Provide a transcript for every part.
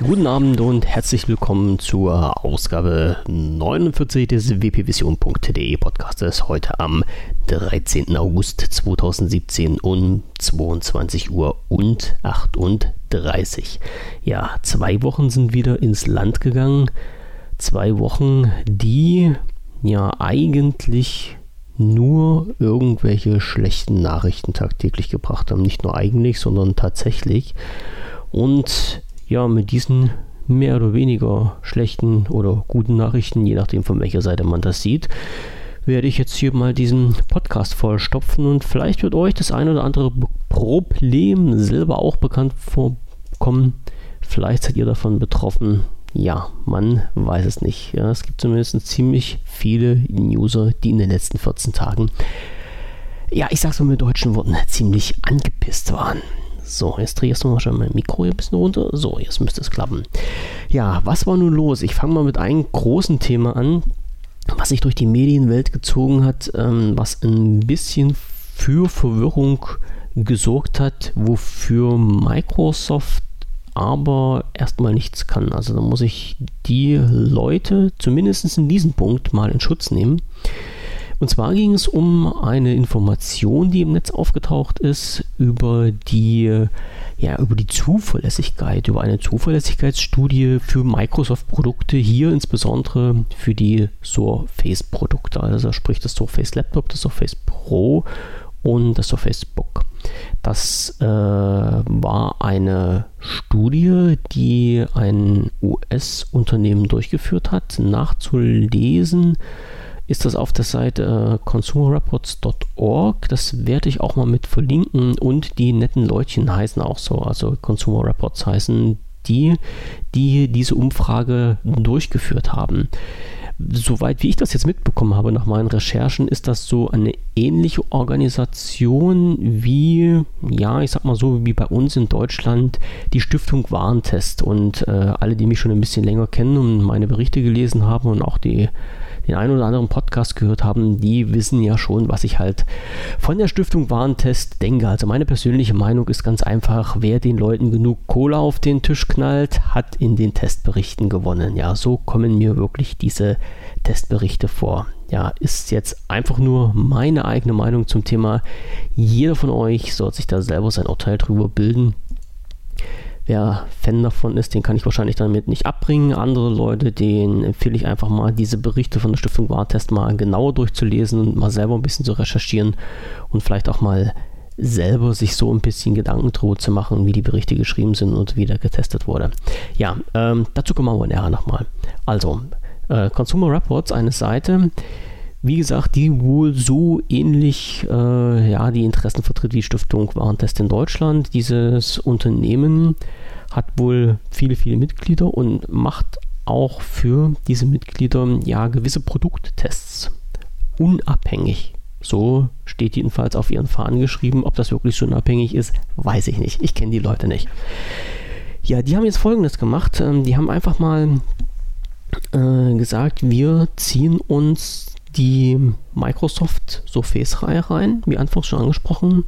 Guten Abend und herzlich willkommen zur Ausgabe 49 des wpvision.de Podcastes heute am 13. August 2017 um 22 Uhr und 38. Ja, zwei Wochen sind wieder ins Land gegangen. Zwei Wochen, die ja eigentlich nur irgendwelche schlechten Nachrichten tagtäglich gebracht haben. Nicht nur eigentlich, sondern tatsächlich. Und ja, mit diesen mehr oder weniger schlechten oder guten Nachrichten, je nachdem von welcher Seite man das sieht, werde ich jetzt hier mal diesen Podcast vollstopfen und vielleicht wird euch das ein oder andere Problem selber auch bekannt vorkommen. Vielleicht seid ihr davon betroffen. Ja, man weiß es nicht. Ja, es gibt zumindest ziemlich viele User, die in den letzten 14 Tagen, ja, ich sag's mal mit deutschen Worten, ziemlich angepisst waren. So, jetzt drehe ich mal schon mein Mikro hier ein bisschen runter. So, jetzt müsste es klappen. Ja, was war nun los? Ich fange mal mit einem großen Thema an, was sich durch die Medienwelt gezogen hat, ähm, was ein bisschen für Verwirrung gesorgt hat, wofür Microsoft aber erstmal nichts kann. Also da muss ich die Leute zumindest in diesem Punkt mal in Schutz nehmen. Und zwar ging es um eine Information, die im Netz aufgetaucht ist, über die, ja, über die Zuverlässigkeit, über eine Zuverlässigkeitsstudie für Microsoft-Produkte, hier insbesondere für die Surface-Produkte, also sprich das Surface Laptop, das Surface Pro und das Surface Book. Das äh, war eine Studie, die ein US-Unternehmen durchgeführt hat. Nachzulesen ist das auf der Seite äh, consumerreports.org. Das werde ich auch mal mit verlinken. Und die netten Leutchen heißen auch so. Also Consumer Reports heißen die, die diese Umfrage durchgeführt haben soweit wie ich das jetzt mitbekommen habe nach meinen Recherchen, ist das so eine ähnliche Organisation wie, ja, ich sag mal so, wie bei uns in Deutschland die Stiftung Warentest. Und äh, alle, die mich schon ein bisschen länger kennen und meine Berichte gelesen haben und auch die den einen oder anderen Podcast gehört haben, die wissen ja schon, was ich halt von der Stiftung Warentest denke. Also meine persönliche Meinung ist ganz einfach, wer den Leuten genug Cola auf den Tisch knallt, hat in den Testberichten gewonnen. Ja, so kommen mir wirklich diese Testberichte vor. Ja, ist jetzt einfach nur meine eigene Meinung zum Thema. Jeder von euch soll sich da selber sein Urteil drüber bilden. Wer Fan davon ist, den kann ich wahrscheinlich damit nicht abbringen. Andere Leute, denen empfehle ich einfach mal, diese Berichte von der Stiftung Wartest mal genauer durchzulesen und mal selber ein bisschen zu recherchieren und vielleicht auch mal selber sich so ein bisschen Gedanken drüber zu machen, wie die Berichte geschrieben sind und wie der getestet wurde. Ja, ähm, dazu kommen wir nachher nochmal. Also, äh, Consumer Reports, eine Seite, wie gesagt, die wohl so ähnlich äh, ja, die Interessen vertritt wie Stiftung Warentest in Deutschland. Dieses Unternehmen hat wohl viele, viele Mitglieder und macht auch für diese Mitglieder ja gewisse Produkttests unabhängig. So steht jedenfalls auf ihren Fahnen geschrieben. Ob das wirklich so unabhängig ist, weiß ich nicht. Ich kenne die Leute nicht. Ja, die haben jetzt folgendes gemacht. Ähm, die haben einfach mal äh, gesagt, wir ziehen uns die Microsoft Surface-Reihe rein, wie anfangs schon angesprochen,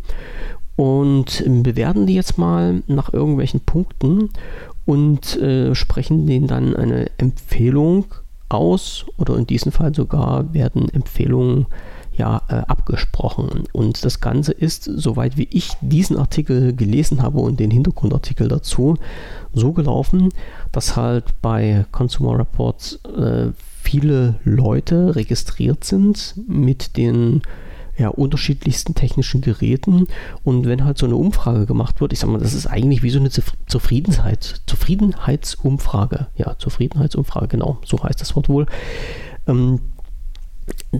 und bewerten die jetzt mal nach irgendwelchen Punkten und äh, sprechen denen dann eine Empfehlung aus oder in diesem Fall sogar werden Empfehlungen ja, äh, abgesprochen. Und das Ganze ist, soweit wie ich diesen Artikel gelesen habe und den Hintergrundartikel dazu, so gelaufen, dass halt bei Consumer Reports äh, viele Leute registriert sind mit den ja, unterschiedlichsten technischen Geräten. Und wenn halt so eine Umfrage gemacht wird, ich sag mal, das ist eigentlich wie so eine Zufriedenheit, Zufriedenheitsumfrage. Ja, Zufriedenheitsumfrage, genau, so heißt das Wort wohl. Ähm,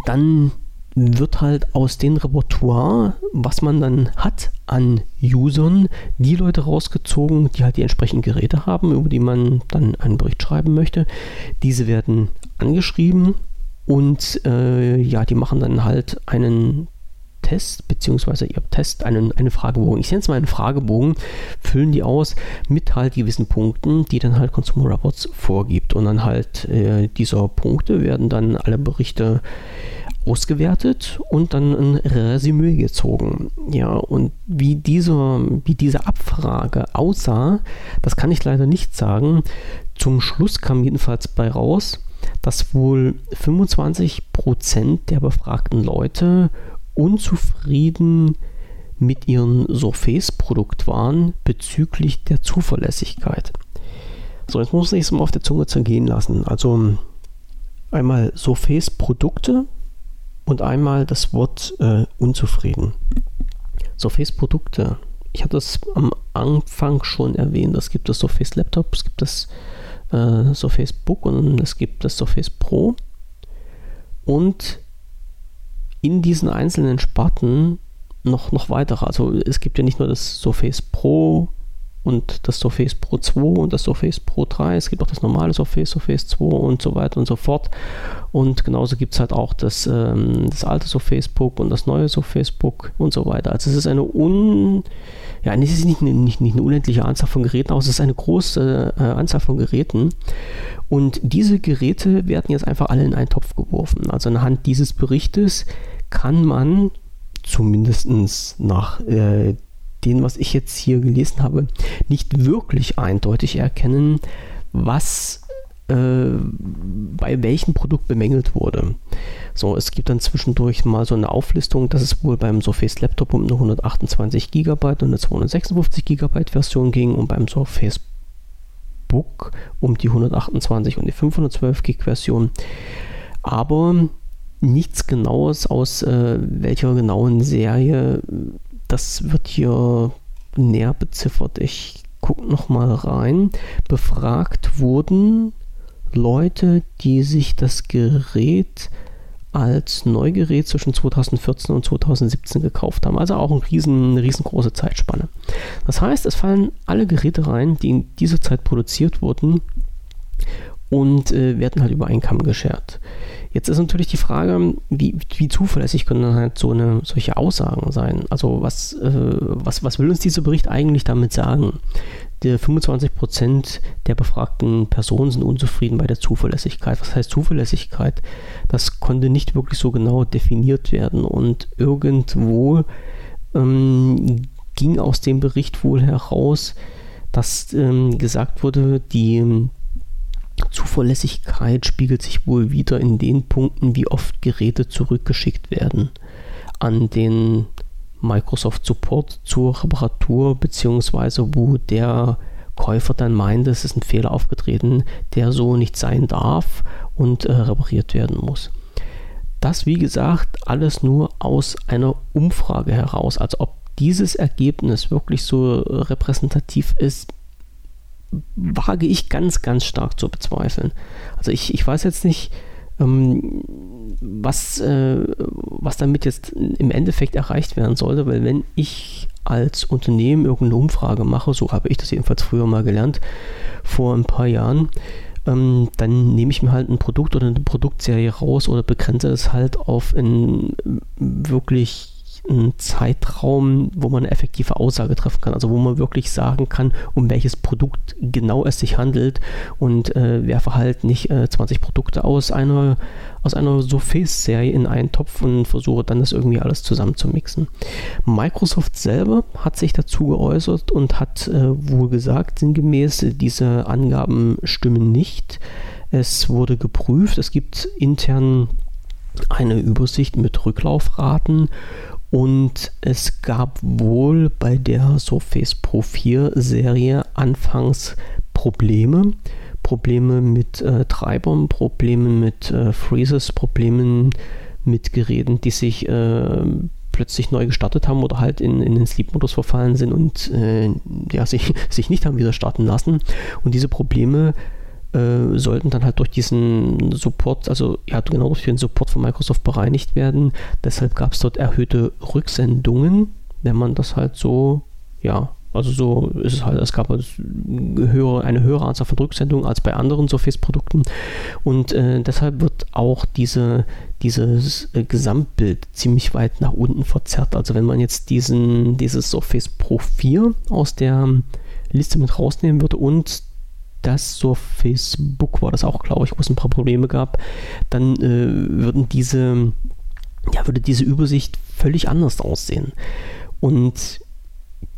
dann wird halt aus dem Repertoire, was man dann hat an Usern, die Leute rausgezogen, die halt die entsprechenden Geräte haben, über die man dann einen Bericht schreiben möchte. Diese werden angeschrieben und äh, ja, die machen dann halt einen Test, beziehungsweise ihr Test, einen, einen Fragebogen. Ich nenne es mal einen Fragebogen, füllen die aus mit halt gewissen Punkten, die dann halt Consumer Reports vorgibt. Und dann halt äh, dieser Punkte werden dann alle Berichte ausgewertet und dann ein Resümee gezogen. Ja, und wie diese, wie diese Abfrage aussah, das kann ich leider nicht sagen. Zum Schluss kam jedenfalls bei raus, dass wohl 25% der befragten Leute unzufrieden mit ihrem Surface-Produkt waren bezüglich der Zuverlässigkeit. So, jetzt muss ich es mal auf der Zunge zergehen lassen. Also einmal Surface-Produkte und einmal das Wort äh, unzufrieden. Surface-Produkte. Ich hatte es am Anfang schon erwähnt. Es gibt das Surface Laptop, es gibt das äh, Surface Book und es gibt das Surface Pro. Und in diesen einzelnen Sparten noch, noch weitere. Also es gibt ja nicht nur das Surface Pro und das Surface Pro 2 und das Surface Pro 3. Es gibt auch das normale Surface, Surface 2 und so weiter und so fort. Und genauso gibt es halt auch das, ähm, das alte Surface Book und das neue Surface Book und so weiter. Also es ist eine un... Ja, es ist nicht, nicht, nicht eine unendliche Anzahl von Geräten, aber es ist eine große äh, Anzahl von Geräten. Und diese Geräte werden jetzt einfach alle in einen Topf geworfen. Also anhand dieses Berichtes kann man zumindest nach äh, dem, was ich jetzt hier gelesen habe, nicht wirklich eindeutig erkennen, was äh, bei welchem Produkt bemängelt wurde. So, es gibt dann zwischendurch mal so eine Auflistung, dass es wohl beim Surface Laptop um eine 128 GB und eine 256 GB Version ging und beim Surface Book um die 128 und die 512 GB Version. Aber nichts Genaues aus äh, welcher genauen Serie das wird hier näher beziffert. Ich gucke nochmal rein. Befragt wurden Leute, die sich das Gerät als Neugerät zwischen 2014 und 2017 gekauft haben. Also auch ein riesen, eine riesengroße Zeitspanne. Das heißt, es fallen alle Geräte rein, die in dieser Zeit produziert wurden und äh, werden halt über einen Kamm geschert. Jetzt ist natürlich die Frage, wie, wie zuverlässig können dann halt so eine, solche Aussagen sein? Also was, äh, was, was will uns dieser Bericht eigentlich damit sagen? Der 25% der befragten Personen sind unzufrieden bei der Zuverlässigkeit. Was heißt Zuverlässigkeit? Das konnte nicht wirklich so genau definiert werden und irgendwo ähm, ging aus dem Bericht wohl heraus, dass ähm, gesagt wurde, die Zuverlässigkeit spiegelt sich wohl wieder in den Punkten, wie oft Geräte zurückgeschickt werden an den Microsoft Support zur Reparatur, beziehungsweise wo der Käufer dann meint, es ist ein Fehler aufgetreten, der so nicht sein darf und äh, repariert werden muss. Das, wie gesagt, alles nur aus einer Umfrage heraus. als ob dieses Ergebnis wirklich so repräsentativ ist, wage ich ganz, ganz stark zu bezweifeln. Also ich, ich weiß jetzt nicht, ähm, was, äh, was damit jetzt im Endeffekt erreicht werden sollte, weil wenn ich als Unternehmen irgendeine Umfrage mache, so habe ich das jedenfalls früher mal gelernt, vor ein paar Jahren, ähm, dann nehme ich mir halt ein Produkt oder eine Produktserie raus oder begrenze es halt auf ein wirklich einen Zeitraum, wo man eine effektive Aussage treffen kann. Also wo man wirklich sagen kann, um welches Produkt genau es sich handelt und äh, werfe halt nicht äh, 20 Produkte aus einer, aus einer Surface-Serie in einen Topf und versuche dann das irgendwie alles zusammen zu mixen. Microsoft selber hat sich dazu geäußert und hat äh, wohl gesagt, sinngemäß, diese Angaben stimmen nicht. Es wurde geprüft, es gibt intern eine Übersicht mit Rücklaufraten und es gab wohl bei der Surface Pro 4 Serie anfangs Probleme. Probleme mit äh, Treibern, Probleme mit äh, Freezes, Probleme mit Geräten, die sich äh, plötzlich neu gestartet haben oder halt in, in den Sleep-Modus verfallen sind und äh, ja, sich, sich nicht haben wieder starten lassen. Und diese Probleme äh, sollten dann halt durch diesen Support, also ja genau durch den Support von Microsoft bereinigt werden. Deshalb gab es dort erhöhte Rücksendungen, wenn man das halt so, ja, also so ist es halt, es gab halt höhere, eine höhere Anzahl von Rücksendungen als bei anderen Surface-Produkten und äh, deshalb wird auch diese, dieses äh, Gesamtbild ziemlich weit nach unten verzerrt. Also wenn man jetzt diesen, dieses Surface Pro 4 aus der Liste mit rausnehmen würde und das so Facebook war das auch, glaube ich, wo es ein paar Probleme gab, dann äh, würden diese ja, würde diese Übersicht völlig anders aussehen. Und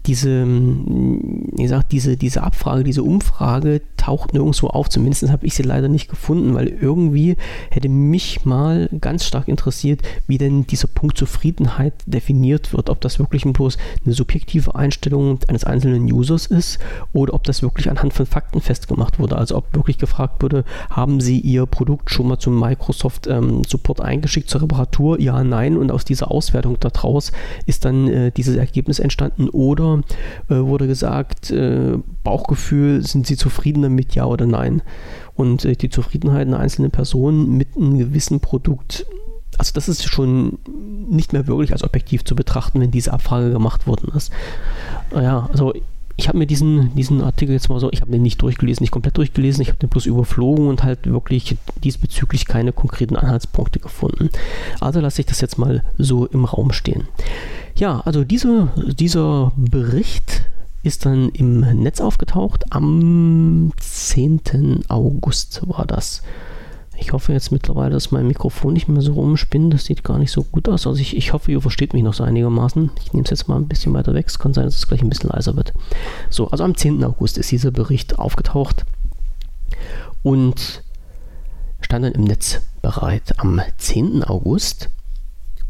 diese, wie gesagt, diese, diese Abfrage, diese Umfrage taucht nirgendwo auf. Zumindest habe ich sie leider nicht gefunden, weil irgendwie hätte mich mal ganz stark interessiert, wie denn dieser Punkt Zufriedenheit definiert wird. Ob das wirklich bloß eine subjektive Einstellung eines einzelnen Users ist oder ob das wirklich anhand von Fakten festgemacht wurde. Also ob wirklich gefragt wurde, haben Sie Ihr Produkt schon mal zum Microsoft ähm, Support eingeschickt zur Reparatur? Ja, nein. Und aus dieser Auswertung daraus ist dann äh, dieses Ergebnis entstanden oder äh, wurde gesagt, äh, Bauchgefühl, sind Sie zufrieden damit, ja oder nein? Und äh, die Zufriedenheit einer einzelnen Person mit einem gewissen Produkt, also das ist schon nicht mehr wirklich als objektiv zu betrachten, wenn diese Abfrage gemacht worden ist. Ja, also ich habe mir diesen, diesen Artikel jetzt mal so, ich habe den nicht durchgelesen, nicht komplett durchgelesen, ich habe den bloß überflogen und halt wirklich diesbezüglich keine konkreten Anhaltspunkte gefunden. Also lasse ich das jetzt mal so im Raum stehen. Ja, also diese, dieser Bericht ist dann im Netz aufgetaucht. Am 10. August war das. Ich hoffe jetzt mittlerweile, dass mein Mikrofon nicht mehr so rumspinnt. Das sieht gar nicht so gut aus. Also ich, ich hoffe, ihr versteht mich noch so einigermaßen. Ich nehme es jetzt mal ein bisschen weiter weg. Es kann sein, dass es gleich ein bisschen leiser wird. So, also am 10. August ist dieser Bericht aufgetaucht und stand dann im Netz bereit. Am 10. August,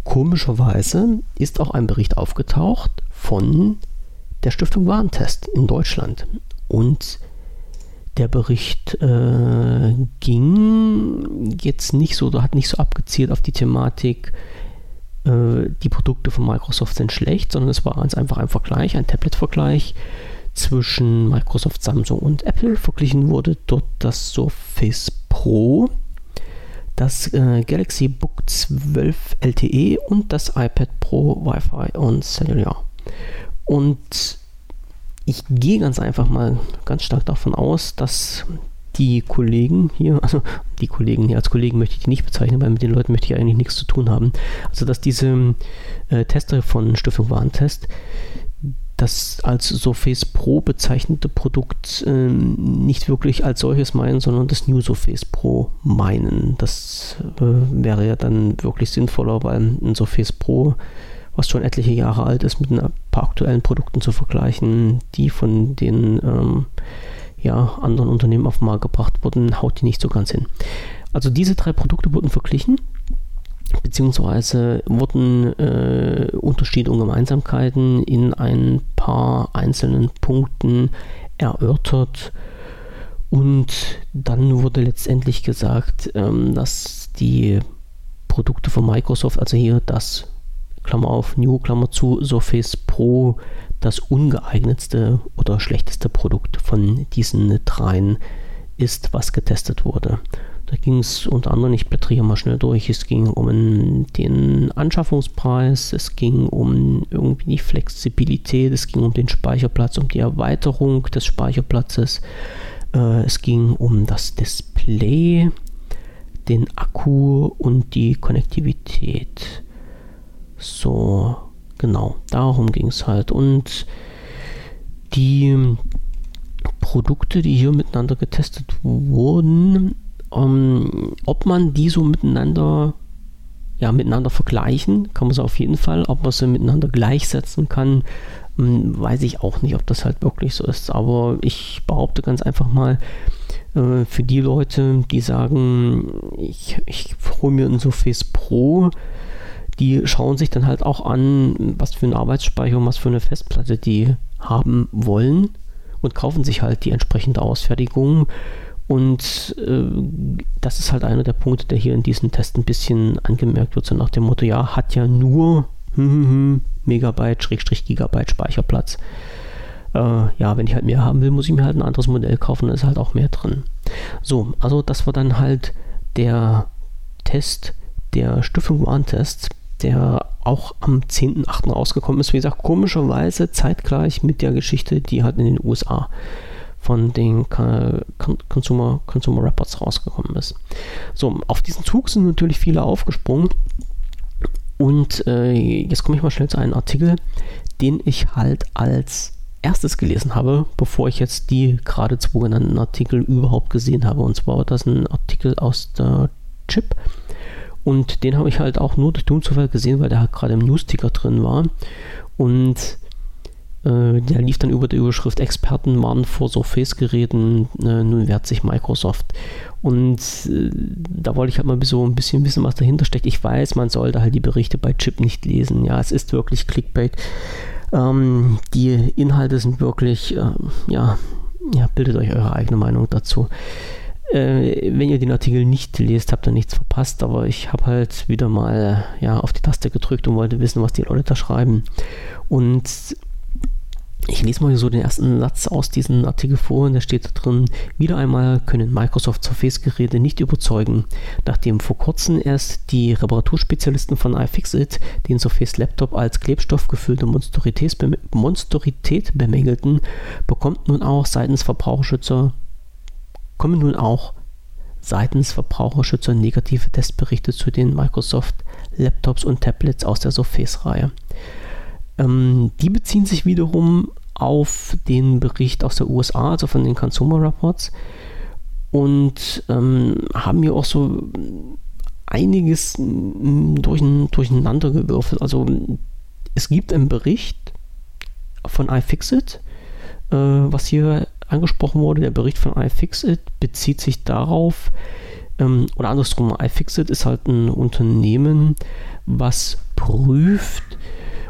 komischerweise, ist auch ein Bericht aufgetaucht von der Stiftung Warentest in Deutschland. Und der Bericht äh, ging jetzt nicht so, hat nicht so abgezielt auf die Thematik, äh, die Produkte von Microsoft sind schlecht, sondern es war ganz einfach ein Vergleich, ein Tablet-Vergleich zwischen Microsoft, Samsung und Apple. Verglichen wurde dort das Surface Pro, das äh, Galaxy Book 12 LTE und das iPad Pro Wi-Fi und Cellular. Und ich gehe ganz einfach mal ganz stark davon aus, dass die Kollegen hier, also die Kollegen hier als Kollegen möchte ich die nicht bezeichnen, weil mit den Leuten möchte ich eigentlich nichts zu tun haben. Also dass diese äh, Tester von Stiftung Warentest das als Surface Pro bezeichnete Produkt äh, nicht wirklich als solches meinen, sondern das New Surface Pro meinen. Das äh, wäre ja dann wirklich sinnvoller, weil ein Surface Pro was schon etliche Jahre alt ist, mit ein paar aktuellen Produkten zu vergleichen, die von den ähm, ja, anderen Unternehmen auf den Markt gebracht wurden, haut die nicht so ganz hin. Also diese drei Produkte wurden verglichen, beziehungsweise wurden äh, Unterschiede und Gemeinsamkeiten in ein paar einzelnen Punkten erörtert. Und dann wurde letztendlich gesagt, ähm, dass die Produkte von Microsoft, also hier das Klammer auf, New, Klammer zu, Surface Pro das ungeeignetste oder schlechteste Produkt von diesen dreien ist, was getestet wurde. Da ging es unter anderem, ich blättere hier mal schnell durch, es ging um den Anschaffungspreis, es ging um irgendwie die Flexibilität, es ging um den Speicherplatz, um die Erweiterung des Speicherplatzes, äh, es ging um das Display, den Akku und die Konnektivität. So, genau, darum ging es halt. Und die Produkte, die hier miteinander getestet wurden, ähm, ob man die so miteinander ja, miteinander vergleichen, kann man sie auf jeden Fall. Ob man sie miteinander gleichsetzen kann, ähm, weiß ich auch nicht, ob das halt wirklich so ist. Aber ich behaupte ganz einfach mal, äh, für die Leute, die sagen, ich, ich hole mir ein Surface Pro, die schauen sich dann halt auch an, was für eine Arbeitsspeicherung, was für eine Festplatte die haben wollen und kaufen sich halt die entsprechende Ausfertigung. Und äh, das ist halt einer der Punkte, der hier in diesem Test ein bisschen angemerkt wird, so nach dem Motto, ja, hat ja nur hm, hm, hm, Megabyte, Schrägstrich Gigabyte Speicherplatz. Äh, ja, wenn ich halt mehr haben will, muss ich mir halt ein anderes Modell kaufen, da ist halt auch mehr drin. So, also das war dann halt der Test der Stiftung Warntest der auch am 10.8. rausgekommen ist. Wie gesagt, komischerweise zeitgleich mit der Geschichte, die halt in den USA von den Consumer, Consumer Reports rausgekommen ist. So, auf diesen Zug sind natürlich viele aufgesprungen. Und äh, jetzt komme ich mal schnell zu einem Artikel, den ich halt als erstes gelesen habe, bevor ich jetzt die gerade zwei genannten Artikel überhaupt gesehen habe. Und zwar war das ein Artikel aus der Chip Und den habe ich halt auch nur durch Dummzufall gesehen, weil der halt gerade im Newsticker drin war. Und äh, der lief dann über die Überschrift Experten warnen vor Surface-Geräten, äh, nun wehrt sich Microsoft. Und äh, da wollte ich halt mal so ein bisschen wissen, was dahinter steckt. Ich weiß, man sollte halt die Berichte bei Chip nicht lesen. Ja, es ist wirklich Clickbait. Ähm, die Inhalte sind wirklich, äh, ja, ja, bildet euch eure eigene Meinung dazu. Äh, wenn ihr den Artikel nicht lest, habt ihr nichts verpasst, aber ich habe halt wieder mal ja, auf die Taste gedrückt und wollte wissen, was die Leute da schreiben. Und ich lese mal so den ersten Satz aus diesem Artikel vor und da steht da drin, wieder einmal können Microsoft Surface-Geräte nicht überzeugen. Nachdem vor kurzem erst die Reparaturspezialisten von iFixit den Surface Laptop als klebstoffgefüllte Monsterität, bemängelten, bekommt nun auch seitens Verbraucherschützer, kommen nun auch seitens Verbraucherschützer negative Testberichte zu den Microsoft Laptops und Tablets aus der Surface-Reihe. Ähm, die beziehen sich wiederum auf den Bericht aus der USA, also von den Consumer Reports, und ähm, haben hier auch so einiges durcheinander gewürfelt. Also es gibt einen Bericht von iFixit, äh, was hier angesprochen wurde. Der Bericht von iFixit bezieht sich darauf, ähm, oder andersrum, iFixit ist halt ein Unternehmen, was prüft,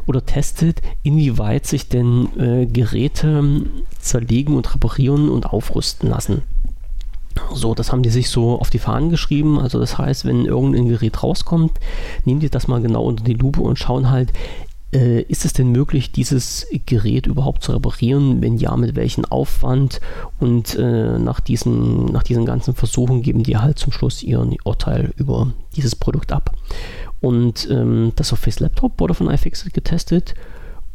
oder testet, inwieweit sich denn äh, Geräte zerlegen und reparieren und aufrüsten lassen. So, das haben die sich so auf die Fahnen geschrieben. Also das heißt, wenn irgendein Gerät rauskommt, nehmen die das mal genau unter die Lupe und schauen halt, ist es denn möglich, dieses Gerät überhaupt zu reparieren? Wenn ja, mit welchem Aufwand? Und äh, nach, diesen, nach diesen ganzen Versuchen geben die halt zum Schluss ihren Urteil über dieses Produkt ab. Und ähm, das Surface Laptop wurde von iFixit getestet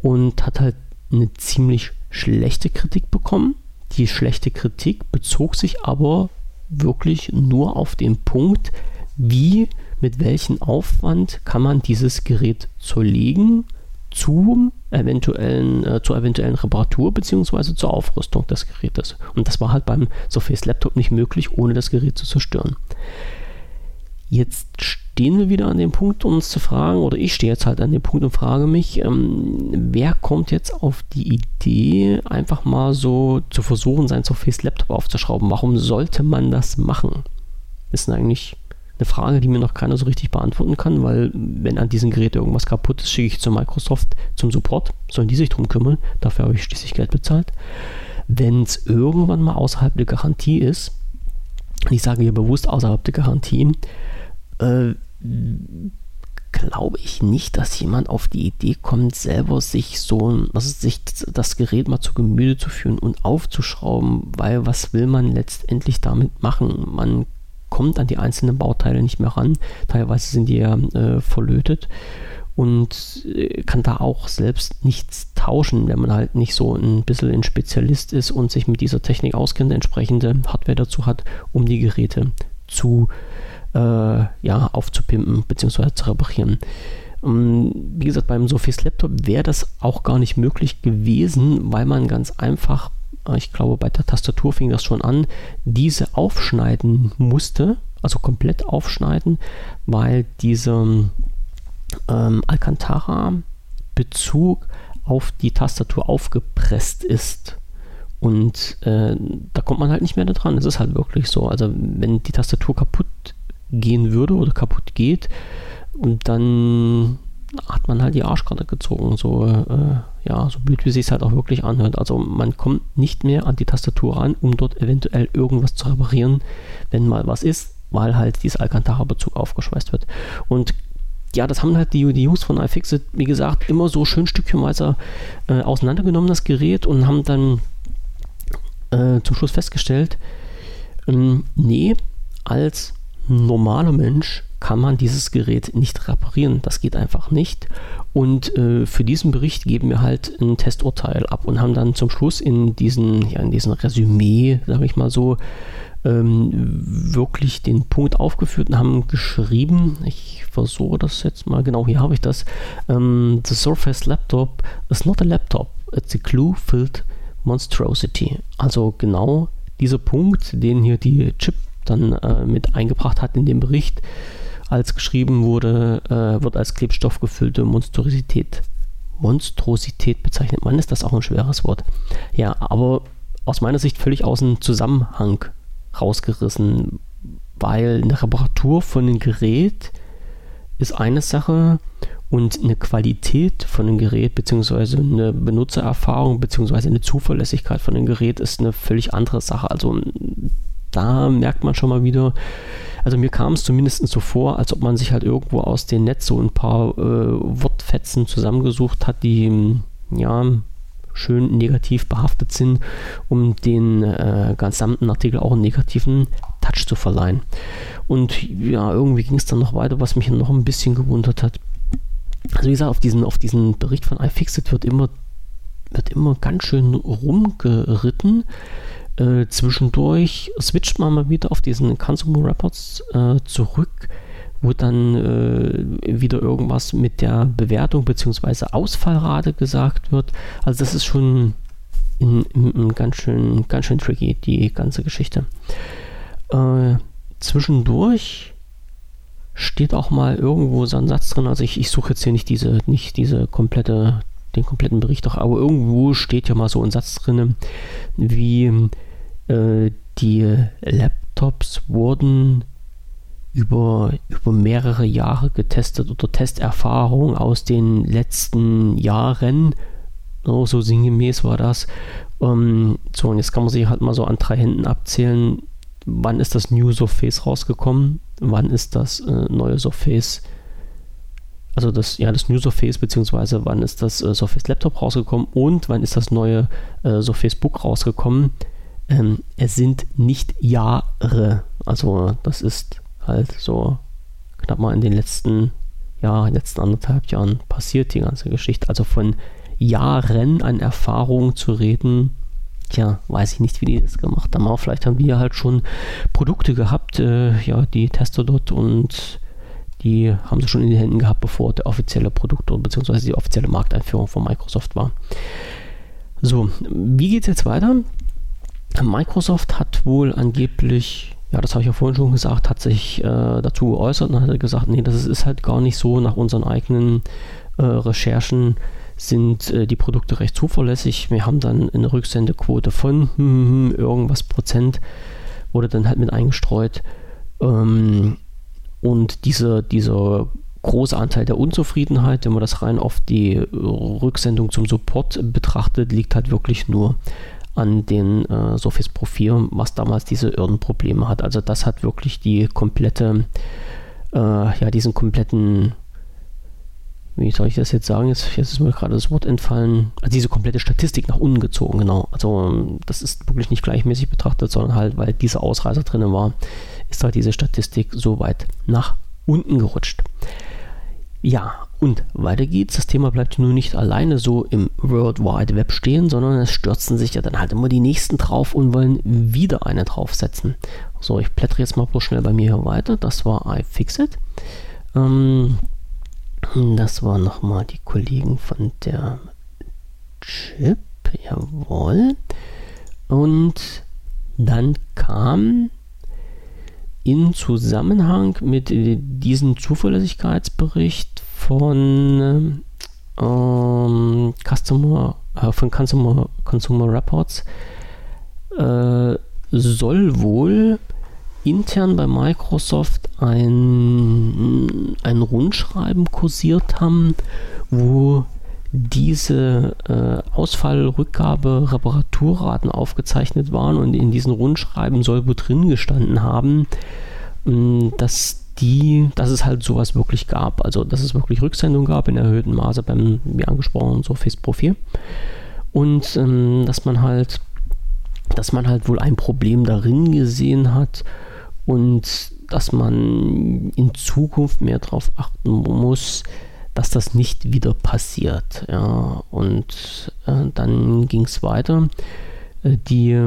und hat halt eine ziemlich schlechte Kritik bekommen. Die schlechte Kritik bezog sich aber wirklich nur auf den Punkt, wie, mit welchem Aufwand kann man dieses Gerät zerlegen zum eventuellen, äh, zur eventuellen Reparatur bzw. zur Aufrüstung des Gerätes. Und das war halt beim Surface Laptop nicht möglich, ohne das Gerät zu zerstören. Jetzt stehen wir wieder an dem Punkt, uns zu fragen, oder ich stehe jetzt halt an dem Punkt und frage mich, ähm, wer kommt jetzt auf die Idee, einfach mal so zu versuchen, sein Surface Laptop aufzuschrauben? Warum sollte man das machen? Ist eigentlich eine Frage, die mir noch keiner so richtig beantworten kann, weil wenn an diesem Gerät irgendwas kaputt ist, schicke ich zu Microsoft zum Support, sollen die sich drum kümmern, dafür habe ich schließlich Geld bezahlt. Wenn es irgendwann mal außerhalb der Garantie ist, ich sage hier bewusst außerhalb der Garantie, äh, glaube ich nicht, dass jemand auf die Idee kommt, selber sich so, also sich das Gerät mal zu Gemüte zu führen und aufzuschrauben, weil was will man letztendlich damit machen? Man kommt an die einzelnen Bauteile nicht mehr ran. Teilweise sind die ja äh, verlötet und äh, kann da auch selbst nichts tauschen, wenn man halt nicht so ein bisschen ein Spezialist ist und sich mit dieser Technik auskennt, entsprechende Hardware dazu hat, um die Geräte zu äh, ja, aufzupimpen bzw. zu reparieren. Ähm, wie gesagt, beim Surface Laptop wäre das auch gar nicht möglich gewesen, weil man ganz einfach, ich glaube, bei der Tastatur fing das schon an, diese aufschneiden musste, also komplett aufschneiden, weil dieser ähm, Alcantara-Bezug auf die Tastatur aufgepresst ist. Und äh, da kommt man halt nicht mehr dran. Es ist halt wirklich so. Also wenn die Tastatur kaputt gehen würde oder kaputt geht, und dann hat man halt die Arschkarte gezogen. So, äh, ja, so blöd wie sich halt auch wirklich anhört. Also man kommt nicht mehr an die Tastatur ran, um dort eventuell irgendwas zu reparieren, wenn mal was ist, weil halt dieser Alcantara-Bezug aufgeschweißt wird. Und ja, das haben halt die, die Jungs von iFixit, wie gesagt, immer so schön stückchenweise äh, auseinandergenommen, das Gerät, und haben dann äh, zum Schluss festgestellt, ähm, nee, als normaler Mensch kann man dieses Gerät nicht reparieren. Das geht einfach nicht. Und äh, für diesen Bericht geben wir halt ein Testurteil ab und haben dann zum Schluss in diesen, ja, diesem Resümee, sage ich mal so, ähm, wirklich den Punkt aufgeführt und haben geschrieben, ich versuche das jetzt mal, genau hier habe ich das, ähm, The Surface Laptop is not a laptop, it's a clue-filled monstrosity. Also genau dieser Punkt, den hier die Chip dann äh, mit eingebracht hat in dem Bericht. Als geschrieben wurde, äh, wird als Klebstoff gefüllte Monstrosität. Monstrosität bezeichnet man, ist das auch ein schweres Wort. Ja, aber aus meiner Sicht völlig aus dem Zusammenhang rausgerissen, weil eine Reparatur von einem Gerät ist eine Sache und eine Qualität von dem Gerät beziehungsweise eine Benutzererfahrung beziehungsweise eine Zuverlässigkeit von dem Gerät ist eine völlig andere Sache. Also da merkt man schon mal wieder, also mir kam es zumindest so vor, als ob man sich halt irgendwo aus dem Netz so ein paar äh, Wortfetzen zusammengesucht hat, die ja schön negativ behaftet sind, um den äh, gesamten Artikel auch einen negativen Touch zu verleihen. Und ja, irgendwie ging es dann noch weiter, was mich noch ein bisschen gewundert hat. Also wie gesagt, auf diesen, auf diesen Bericht von iFixit wird immer, wird immer ganz schön rumgeritten. Äh, zwischendurch switcht man mal wieder auf diesen Consumer Reports äh, zurück, wo dann äh, wieder irgendwas mit der Bewertung bzw. Ausfallrate gesagt wird. Also das ist schon in, in, in ganz, schön, ganz schön tricky, die ganze Geschichte. Äh, zwischendurch steht auch mal irgendwo so ein Satz drin. Also ich, ich suche jetzt hier nicht diese, nicht diese komplette, den kompletten Bericht, doch, aber irgendwo steht ja mal so ein Satz drin, wie äh, die Laptops wurden über, über mehrere Jahre getestet oder Testerfahrung aus den letzten Jahren. So sinngemäß war das. Um, so, und jetzt kann man sich halt mal so an drei Händen abzählen, wann ist das New Surface rausgekommen, wann ist das äh, neue Surface, also das, ja, das New Surface, beziehungsweise wann ist das äh, Surface Laptop rausgekommen und wann ist das neue äh, Surface Book rausgekommen. Ähm, es sind nicht Jahre, also das ist halt so knapp mal in den letzten, ja, letzten anderthalb Jahren passiert die ganze Geschichte. Also von Jahren an Erfahrung zu reden, Tja, weiß ich nicht, wie die das gemacht haben. Aber vielleicht haben wir halt schon Produkte gehabt, äh, ja, die Tester dort und die haben sie schon in den Händen gehabt, bevor der offizielle Produkt bzw. die offizielle Markteinführung von Microsoft war. So, wie geht es jetzt weiter? Microsoft hat wohl angeblich, ja, das habe ich ja vorhin schon gesagt, hat sich äh, dazu geäußert und hat gesagt, nee, das ist halt gar nicht so nach unseren eigenen äh, Recherchen sind äh, die Produkte recht zuverlässig. Wir haben dann eine Rücksendequote von hm, hm, hm, irgendwas Prozent, wurde dann halt mit eingestreut. Ähm, und diese, dieser große Anteil der Unzufriedenheit, wenn man das rein auf die Rücksendung zum Support betrachtet, liegt halt wirklich nur an den äh, Surface Pro 4, was damals diese Irrenprobleme hat. Also das hat wirklich die komplette, äh, ja, diesen kompletten wie soll ich das jetzt sagen? Jetzt, jetzt ist mir gerade das Wort entfallen. Also diese komplette Statistik nach unten gezogen, genau. Also das ist wirklich nicht gleichmäßig betrachtet, sondern halt, weil dieser Ausreißer drin war, ist halt diese Statistik so weit nach unten gerutscht. Ja, und weiter geht's. Das Thema bleibt nur nicht alleine so im World Wide Web stehen, sondern es stürzen sich ja dann halt immer die nächsten drauf und wollen wieder eine draufsetzen. So, ich blättere jetzt mal bloß schnell bei mir hier weiter. Das war iFixit. Ähm, das waren nochmal die Kollegen von der Chip, jawohl. Und dann kam in Zusammenhang mit diesem Zuverlässigkeitsbericht von ähm, Customer, äh, von Consumer, Consumer Reports äh, soll wohl intern bei Microsoft ein, ein Rundschreiben kursiert haben, wo diese äh, Ausfall, Rückgabe, Reparaturraten aufgezeichnet waren und in diesen Rundschreiben soll wo drin gestanden haben, dass die, dass es halt sowas wirklich gab. Also dass es wirklich Rücksendung gab in erhöhtem Maße beim, wie angesprochen, Surface Pro 4. Und ähm, dass man halt, dass man halt wohl ein Problem darin gesehen hat, und dass man in Zukunft mehr darauf achten muss, dass das nicht wieder passiert. Ja, und äh, dann ging es weiter. Äh, die,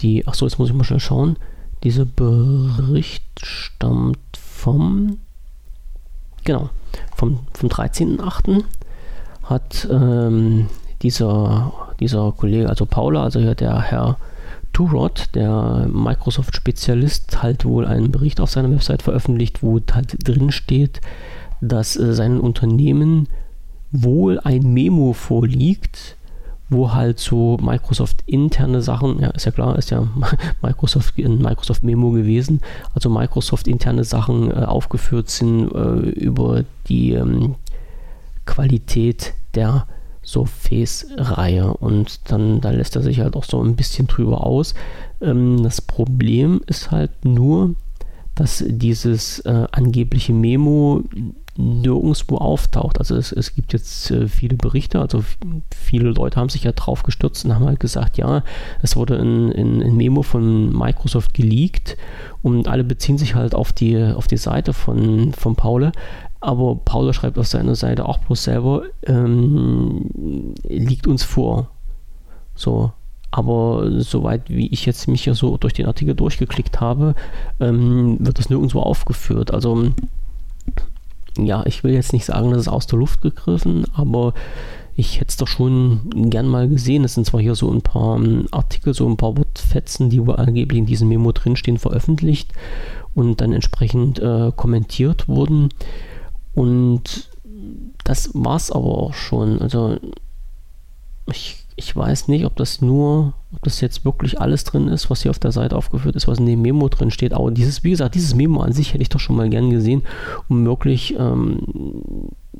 die, achso, jetzt muss ich mal schnell schauen. Dieser Bericht stammt vom, genau, vom, vom 13.8. hat ähm, dieser, dieser Kollege, also Paula, also hier der Herr Turod, der Microsoft-Spezialist, halt wohl einen Bericht auf seiner Website veröffentlicht, wo halt drin steht, dass äh, sein Unternehmen wohl ein Memo vorliegt, wo halt so Microsoft interne Sachen, ja, ist ja klar, ist ja Microsoft in Microsoft Memo gewesen, also Microsoft interne Sachen äh, aufgeführt sind äh, über die ähm, Qualität der Surface-Reihe und dann da lässt er sich halt auch so ein bisschen drüber aus. Ähm, das Problem ist halt nur, dass dieses äh, angebliche Memo nirgendwo auftaucht. Also es, es gibt jetzt äh, viele Berichte, also viele Leute haben sich ja drauf gestürzt und haben halt gesagt, ja, es wurde ein, ein, ein Memo von Microsoft geleakt und alle beziehen sich halt auf die, auf die Seite von, von Paul. Aber Paul schreibt auf seiner Seite auch bloß selber, ähm, liegt uns vor. So, aber soweit wie ich jetzt mich ja so durch den Artikel durchgeklickt habe, ähm, wird das nirgendwo aufgeführt. Also ja, ich will jetzt nicht sagen, das ist aus der Luft gegriffen, aber ich hätte es doch schon gern mal gesehen. Es sind zwar hier so ein paar ähm, Artikel, so ein paar Wortfetzen, die wohl angeblich in diesem Memo drinstehen, veröffentlicht und dann entsprechend äh, kommentiert wurden. Und das war es aber auch schon. Also ich ich weiß nicht, ob das nur, ob das jetzt wirklich alles drin ist, was hier auf der Seite aufgeführt ist, was in dem Memo drin steht. Aber dieses, wie gesagt, dieses Memo an sich hätte ich doch schon mal gern gesehen, um wirklich, ähm,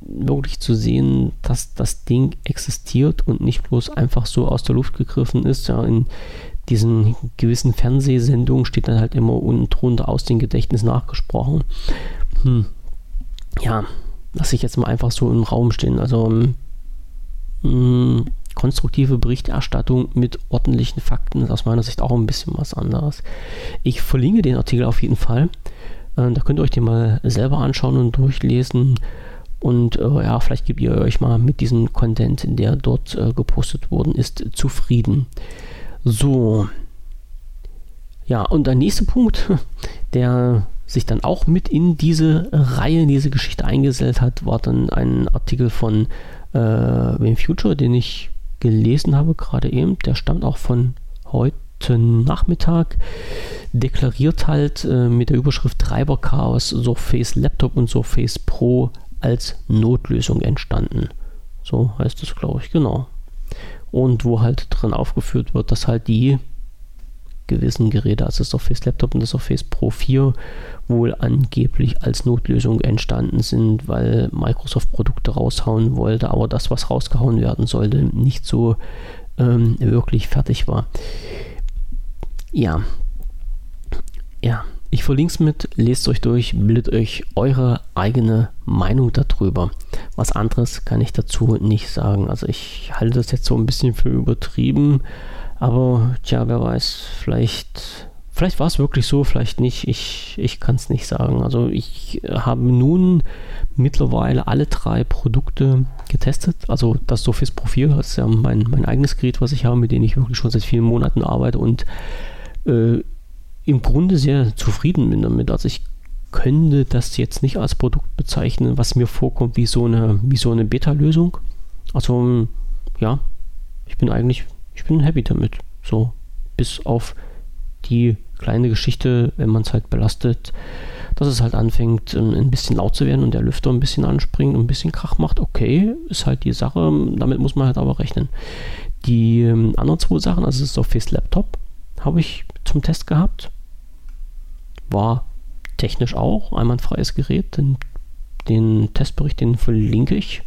wirklich zu sehen, dass das Ding existiert und nicht bloß einfach so aus der Luft gegriffen ist. Ja, in diesen gewissen Fernsehsendungen steht dann halt immer unten drunter aus dem Gedächtnis nachgesprochen. Hm. Ja, lasse ich jetzt mal einfach so im Raum stehen. Also, mh, hm, konstruktive Berichterstattung mit ordentlichen Fakten ist aus meiner Sicht auch ein bisschen was anderes. Ich verlinke den Artikel auf jeden Fall. Äh, da könnt ihr euch den mal selber anschauen und durchlesen. Und äh, ja, vielleicht gebt ihr euch mal mit diesem Content, der dort äh, gepostet worden ist, zufrieden. So. Ja, und der nächste Punkt, der sich dann auch mit in diese Reihe, in diese Geschichte eingesellt hat, war dann ein Artikel von äh, Future, den ich gelesen habe, gerade eben, der stammt auch von heute Nachmittag, deklariert halt äh, mit der Überschrift Treiberchaos Surface Laptop und Surface Pro als Notlösung entstanden. So heißt es, glaube ich, genau. Und wo halt drin aufgeführt wird, dass halt die gewissen Geräte, also Surface Laptop und das Surface Pro 4, wohl angeblich als Notlösung entstanden sind, weil Microsoft Produkte raushauen wollte, aber das, was rausgehauen werden sollte, nicht so ähm, wirklich fertig war. Ja. Ja. Ich verlinke es mit, lest euch durch, bildet euch eure eigene Meinung darüber. Was anderes kann ich dazu nicht sagen. Also ich halte das jetzt so ein bisschen für übertrieben, aber tja, wer weiß, vielleicht Vielleicht war es wirklich so, vielleicht nicht. Ich, ich kann es nicht sagen. Also ich habe nun mittlerweile alle drei Produkte getestet. Also das Surface Profil das ist ja mein, mein eigenes Gerät, was ich habe, mit dem ich wirklich schon seit vielen Monaten arbeite und äh, im Grunde sehr zufrieden bin damit. Also ich könnte das jetzt nicht als Produkt bezeichnen, was mir vorkommt wie so eine, wie so eine Beta-Lösung. Also ja, ich bin eigentlich, ich bin happy damit. So, bis auf die kleine Geschichte, wenn man es halt belastet, dass es halt anfängt, ein bisschen laut zu werden und der Lüfter ein bisschen anspringt und ein bisschen Krach macht. Okay, ist halt die Sache, damit muss man halt aber rechnen. Die ähm, anderen zwei Sachen, also das Surface Laptop, habe ich zum Test gehabt. War technisch auch einwandfreies Gerät. Den, den Testbericht, den verlinke ich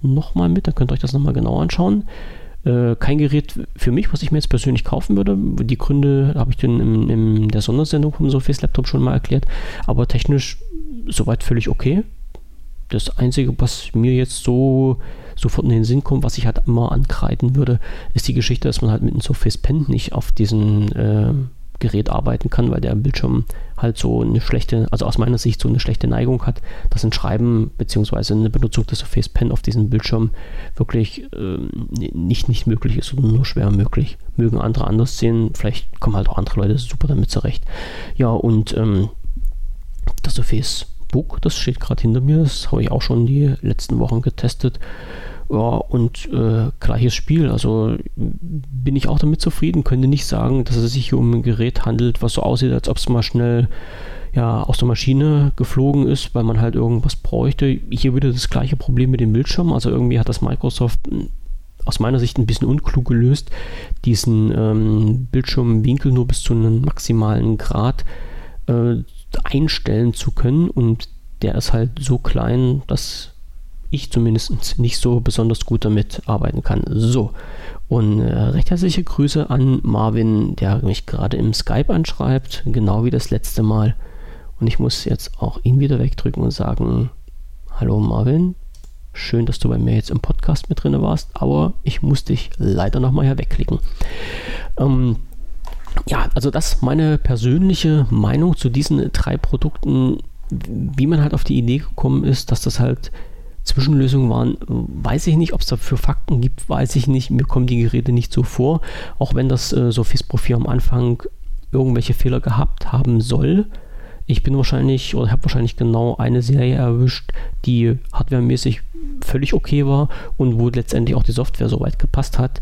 nochmal mit, dann könnt ihr euch das nochmal genau anschauen. Äh, kein Gerät für mich, was ich mir jetzt persönlich kaufen würde. Die Gründe habe ich in, in, in der Sondersendung vom Surface Laptop schon mal erklärt. Aber technisch soweit völlig okay. Das Einzige, was mir jetzt so sofort in den Sinn kommt, was ich halt immer ankreiden würde, ist die Geschichte, dass man halt mit einem Surface Pen nicht auf diesen äh, Gerät arbeiten kann, weil der Bildschirm halt so eine schlechte, also aus meiner Sicht so eine schlechte Neigung hat, dass ein Schreiben bzw. eine Benutzung des Surface Pen auf diesem Bildschirm wirklich äh, nicht, nicht möglich ist oder nur schwer möglich. Mögen andere anders sehen, vielleicht kommen halt auch andere Leute super damit zurecht. Ja, und ähm, das Surface Book, das steht gerade hinter mir, das habe ich auch schon die letzten Wochen getestet Ja, und äh, gleiches Spiel. Also bin ich auch damit zufrieden, könnte nicht sagen, dass es sich hier um ein Gerät handelt, was so aussieht, als ob es mal schnell ja, aus der Maschine geflogen ist, weil man halt irgendwas bräuchte. Hier wieder das gleiche Problem mit dem Bildschirm. Also irgendwie hat das Microsoft hm, aus meiner Sicht ein bisschen unklug gelöst, diesen ähm, Bildschirmwinkel nur bis zu einem maximalen Grad äh, einstellen zu können. Und der ist halt so klein, dass ich zumindest nicht so besonders gut damit arbeiten kann. So, und äh, recht herzliche Grüße an Marvin, der mich gerade im Skype anschreibt, genau wie das letzte Mal. Und ich muss jetzt auch ihn wieder wegdrücken und sagen, hallo Marvin, schön, dass du bei mir jetzt im Podcast mit drin warst, aber ich muss dich leider nochmal hier wegklicken. Ähm, ja, also das ist meine persönliche Meinung zu diesen drei Produkten. Wie man halt auf die Idee gekommen ist, dass das halt Zwischenlösungen waren, weiß ich nicht. Ob es dafür Fakten gibt, weiß ich nicht. Mir kommen die Geräte nicht so vor. Auch wenn das äh, Sophie's Profil am Anfang irgendwelche Fehler gehabt haben soll. Ich bin wahrscheinlich oder habe wahrscheinlich genau eine Serie erwischt, die hardwaremäßig völlig okay war und wo letztendlich auch die Software so weit gepasst hat,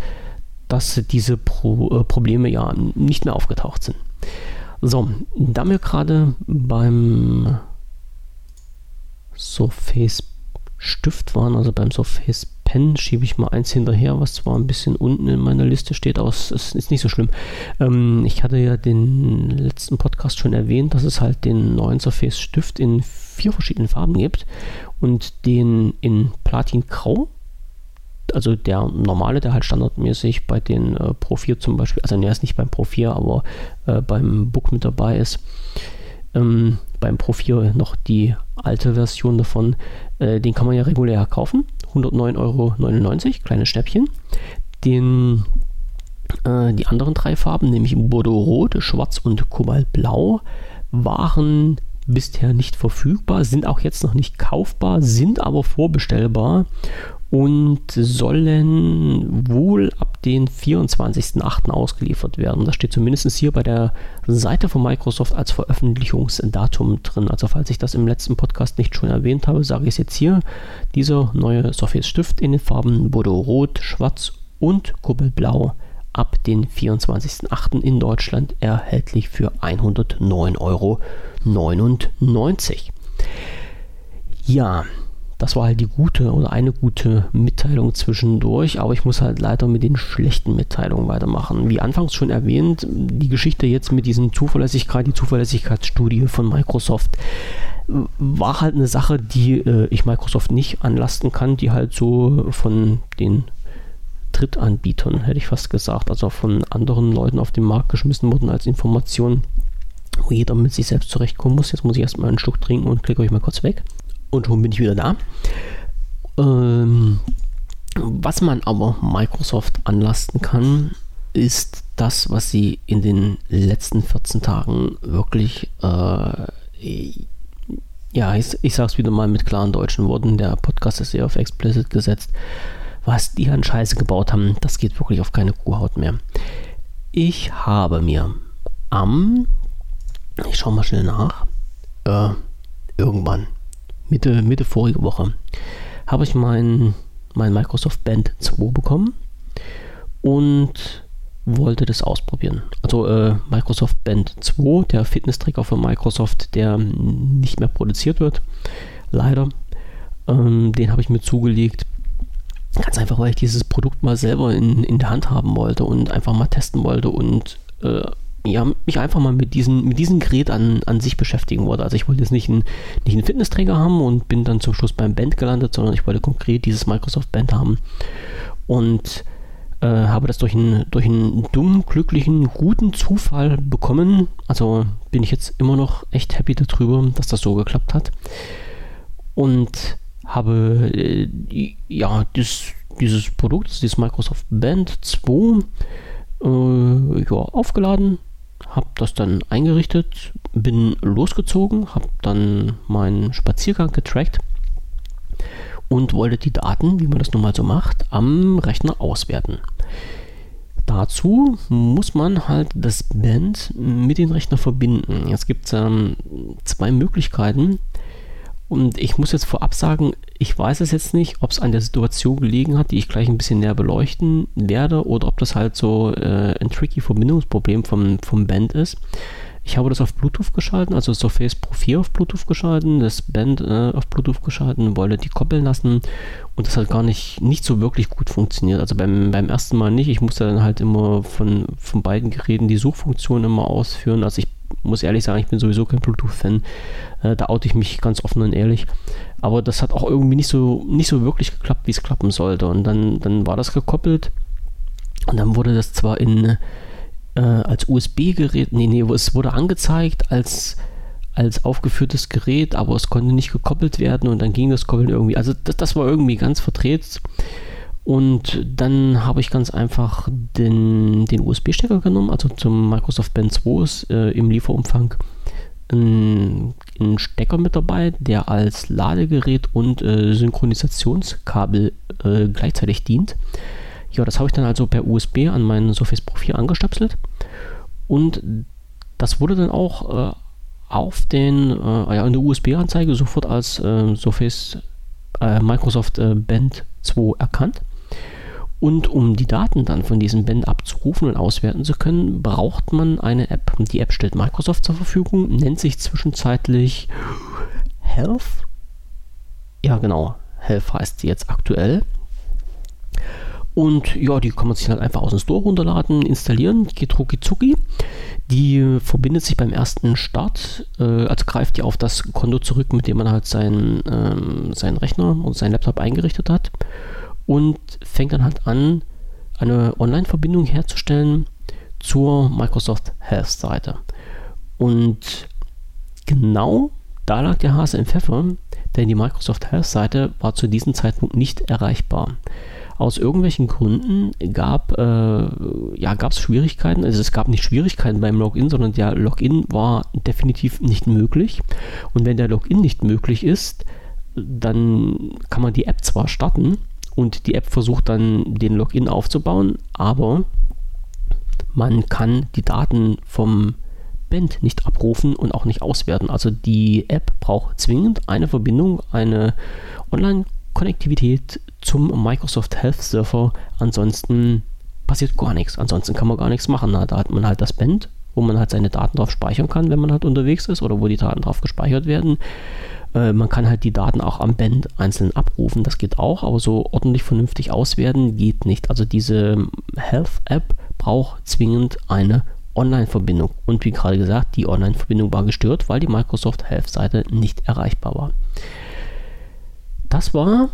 dass diese Pro äh, Probleme ja nicht mehr aufgetaucht sind. So, da wir gerade beim Surface Stift waren, also beim Surface Pen schiebe ich mal eins hinterher, was zwar ein bisschen unten in meiner Liste steht, aber es ist nicht so schlimm. Ähm, ich hatte ja den letzten Podcast schon erwähnt, dass es halt den neuen Surface Stift in vier verschiedenen Farben gibt und den in Platin-Grau, also der normale, der halt standardmäßig bei den äh, Pro 4 zum Beispiel, also er ist nicht beim Pro 4, aber äh, beim Book mit dabei ist. Ähm, beim Pro 4 noch die alte Version davon. Äh, den kann man ja regulär kaufen. 109,99 Euro, kleines Schnäppchen. Den, äh, die anderen drei Farben, nämlich Bordeaux Rot, Schwarz und Kobaltblau, waren bisher nicht verfügbar, sind auch jetzt noch nicht kaufbar, sind aber vorbestellbar und sollen wohl ab den 24.08. ausgeliefert werden. Das steht zumindest hier bei der Seite von Microsoft als Veröffentlichungsdatum drin. Also falls ich das im letzten Podcast nicht schon erwähnt habe, sage ich es jetzt hier. Dieser neue Surface Stift in den Farben Bordeaux Rot, Schwarz und Kuppelblau ab den 24.08. in Deutschland erhältlich für 109,99 Euro. Ja, das war halt die gute oder eine gute Mitteilung zwischendurch, aber ich muss halt leider mit den schlechten Mitteilungen weitermachen. Wie anfangs schon erwähnt, die Geschichte jetzt mit diesem Zuverlässigkeit, die Zuverlässigkeitsstudie von Microsoft war halt eine Sache, die äh, ich Microsoft nicht anlasten kann, die halt so von den Drittanbietern, hätte ich fast gesagt, also von anderen Leuten auf den Markt geschmissen wurden als Information, wo jeder mit sich selbst zurechtkommen muss. Jetzt muss ich erstmal einen Schluck trinken und klicke euch mal kurz weg. Und schon bin ich wieder da. Ähm, was man aber Microsoft anlasten kann, ist das, was sie in den letzten 14 Tagen wirklich, äh, ja, ich, ich sage es wieder mal mit klaren deutschen Worten, der Podcast ist sehr auf explicit gesetzt, was die an Scheiße gebaut haben, das geht wirklich auf keine Kuhhaut mehr. Ich habe mir am, ich schaue mal schnell nach, äh, irgendwann Mitte, Mitte vorige Woche, habe ich mein, mein Microsoft Band 2 bekommen und wollte das ausprobieren. Also äh, Microsoft Band 2, der Fitness-Tracker von Microsoft, der nicht mehr produziert wird, leider. Ähm, den habe ich mir zugelegt. Ganz einfach, weil ich dieses Produkt mal selber in, in der Hand haben wollte und einfach mal testen wollte und äh, ja, mich einfach mal mit, diesen, mit diesem Gerät an, an sich beschäftigen wollte. Also ich wollte jetzt nicht einen, nicht einen Fitnessträger haben und bin dann zum Schluss beim Band gelandet, sondern ich wollte konkret dieses Microsoft Band haben. Und äh, habe das durch einen, durch einen dummen, glücklichen, guten Zufall bekommen. Also bin ich jetzt immer noch echt happy darüber, dass das so geklappt hat. Und habe äh, ja das, dieses Produkt, dieses Microsoft Band 2 äh, ja, aufgeladen, habe das dann eingerichtet, bin losgezogen, habe dann meinen Spaziergang getrackt und wollte die Daten, wie man das nun mal so macht, am Rechner auswerten. Dazu muss man halt das Band mit dem Rechner verbinden. Jetzt gibt es ähm, zwei Möglichkeiten. Und ich muss jetzt vorab sagen, ich weiß es jetzt nicht, ob es an der Situation gelegen hat, die ich gleich ein bisschen näher beleuchten werde, oder ob das halt so äh, ein tricky Verbindungsproblem vom, vom Band ist. Ich habe das auf Bluetooth geschalten, also Surface Pro 4 auf Bluetooth geschalten, das Band äh, auf Bluetooth geschalten, wollte die koppeln lassen und das hat gar nicht, nicht so wirklich gut funktioniert. Also beim, beim ersten Mal nicht. Ich musste dann halt immer von, von beiden Geräten die Suchfunktion immer ausführen. Also ich muss ehrlich sagen, ich bin sowieso kein Bluetooth-Fan. Äh, da oute ich mich ganz offen und ehrlich. Aber das hat auch irgendwie nicht so, nicht so wirklich geklappt, wie es klappen sollte. Und dann, dann war das gekoppelt und dann wurde das zwar in äh, als USB-Gerät, nee, nee, es wurde angezeigt als, als aufgeführtes Gerät, aber es konnte nicht gekoppelt werden und dann ging das Koppeln irgendwie. Also das, das war irgendwie ganz verdreht. Und dann habe ich ganz einfach den, den USB-Stecker genommen, also zum Microsoft Band 2 ist äh, im Lieferumfang ein, ein, Stecker mit dabei, der als Ladegerät und äh, Synchronisationskabel äh, gleichzeitig dient. Ja, das habe ich dann also per USB an meinen Surface Pro 4 angestöpselt und das wurde dann auch äh, auf den, äh, ja, in der USB-Anzeige sofort als äh, Surface Microsoft äh, Band 2 erkannt. Und um die Daten dann von diesem Band abzurufen und auswerten zu können, braucht man eine App. Die App stellt Microsoft zur Verfügung, nennt sich zwischenzeitlich Health. Ja, genau, Health heißt sie jetzt aktuell. Und ja, die kann man sich dann einfach aus dem Store runterladen, installieren, geht rucki. Die verbindet sich beim ersten Start, äh, also greift die auf das Konto zurück, mit dem man halt seinen, ähm, seinen Rechner und seinen Laptop eingerichtet hat und fängt dann halt an, eine Online-Verbindung herzustellen zur Microsoft Health-Seite. Und genau da lag der Hase im Pfeffer, denn die Microsoft Health-Seite war zu diesem Zeitpunkt nicht erreichbar aus irgendwelchen Gründen gab äh, ja, es Schwierigkeiten. Also es gab nicht Schwierigkeiten beim Login, sondern der Login war definitiv nicht möglich. Und wenn der Login nicht möglich ist, dann kann man die App zwar starten und die App versucht dann den Login aufzubauen, aber man kann die Daten vom Band nicht abrufen und auch nicht auswerten. Also die App braucht zwingend eine Verbindung, eine Online-Konnektivität zum Microsoft Health Server. Ansonsten passiert gar nichts. Ansonsten kann man gar nichts machen. Da hat man halt das Band, wo man halt seine Daten drauf speichern kann, wenn man halt unterwegs ist oder wo die Daten drauf gespeichert werden. Äh, man kann halt die Daten auch am Band einzeln abrufen, das geht auch, aber so ordentlich vernünftig auswerten geht nicht. Also diese Health App braucht zwingend eine Online-Verbindung. Und wie gerade gesagt, die Online-Verbindung war gestört, weil die Microsoft Health-Seite nicht erreichbar war. Das war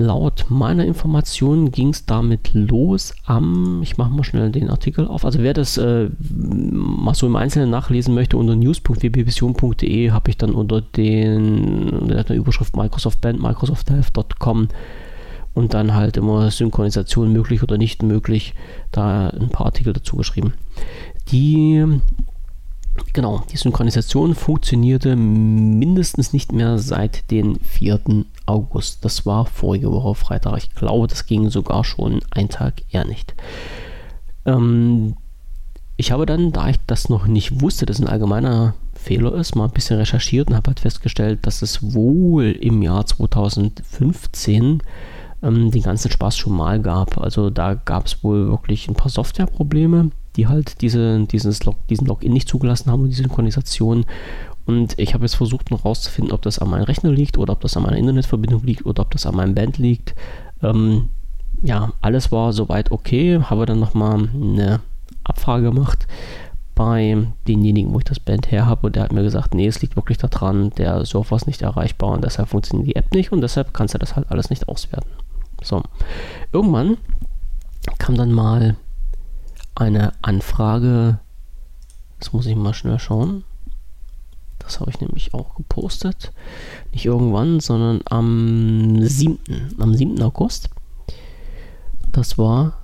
Laut meiner Information ging es damit los am, ich mache mal schnell den Artikel auf, also wer das äh, mal so im Einzelnen nachlesen möchte, unter news.wbvision.de habe ich dann unter den unter der Überschrift Microsoft Band, microsofthealth.com und dann halt immer Synchronisation möglich oder nicht möglich, da ein paar Artikel dazu geschrieben. Die Genau, die Synchronisation funktionierte mindestens nicht mehr seit dem 4. August. Das war vorige Woche Freitag. Ich glaube, das ging sogar schon einen Tag eher nicht. Ähm, ich habe dann, da ich das noch nicht wusste, dass ein allgemeiner Fehler ist, mal ein bisschen recherchiert und habe halt festgestellt, dass es wohl im Jahr 2015 ähm, den ganzen Spaß schon mal gab. Also da gab es wohl wirklich ein paar Softwareprobleme die halt diese, dieses Log, diesen Login nicht zugelassen haben und die Synchronisation. Und ich habe jetzt versucht noch rauszufinden, ob das an meinem Rechner liegt oder ob das an meiner Internetverbindung liegt oder ob das an meinem Band liegt. Ähm, ja, alles war soweit okay. Habe dann nochmal eine Abfrage gemacht bei denjenigen, wo ich das Band her habe. Und der hat mir gesagt, nee, es liegt wirklich daran, der Surfer ist nicht erreichbar und deshalb funktioniert die App nicht und deshalb kannst du das halt alles nicht auswerten. So, irgendwann kam dann mal eine Anfrage. Das muss ich mal schnell schauen. Das habe ich nämlich auch gepostet. Nicht irgendwann, sondern am 7. Am 7. August. Das war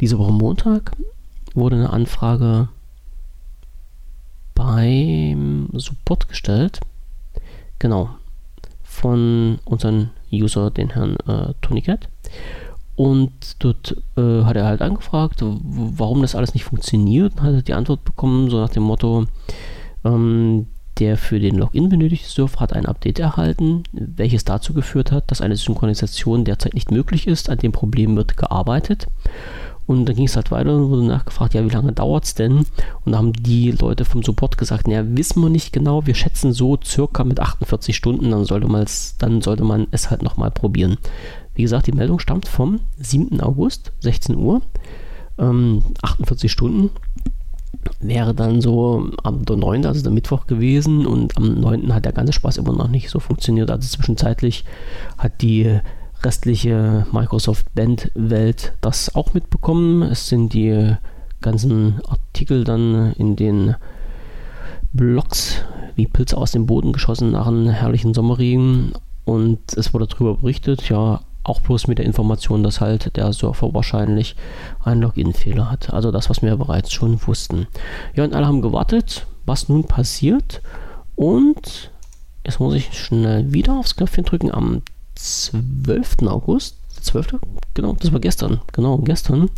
diese Woche Montag. Wurde eine Anfrage beim Support gestellt. Genau. Von unserem User, den Herrn äh, Tony Cat. Und dort äh, hat er halt angefragt, warum das alles nicht funktioniert. Und hat die Antwort bekommen, so nach dem Motto, ähm, der für den Login benötigte Surfer hat ein Update erhalten, welches dazu geführt hat, dass eine Synchronisation derzeit nicht möglich ist. An dem Problem wird gearbeitet. Und dann ging es halt weiter und wurde nachgefragt, ja, wie lange dauert es denn? Und da haben die Leute vom Support gesagt, naja, wissen wir nicht genau, wir schätzen so circa mit 48 Stunden, dann sollte dann sollte man es halt nochmal probieren. Wie gesagt, die Meldung stammt vom 7. August, 16 Uhr, ähm, 48 Stunden wäre dann so am 9., also der Mittwoch gewesen und am 9. hat der ganze Spaß immer noch nicht so funktioniert. Also zwischenzeitlich hat die restliche Microsoft Band-Welt das auch mitbekommen. Es sind die ganzen Artikel dann in den Blogs wie Pilze aus dem Boden geschossen nach einem herrlichen Sommerregen und es wurde darüber berichtet, ja, auch bloß mit der Information, dass halt der Surfer wahrscheinlich einen Login-Fehler hat. Also das, was wir bereits schon wussten. Ja, und alle haben gewartet, was nun passiert. Und jetzt muss ich schnell wieder aufs Knöpfchen drücken. Am 12. August, 12. Genau, das war gestern. Genau, gestern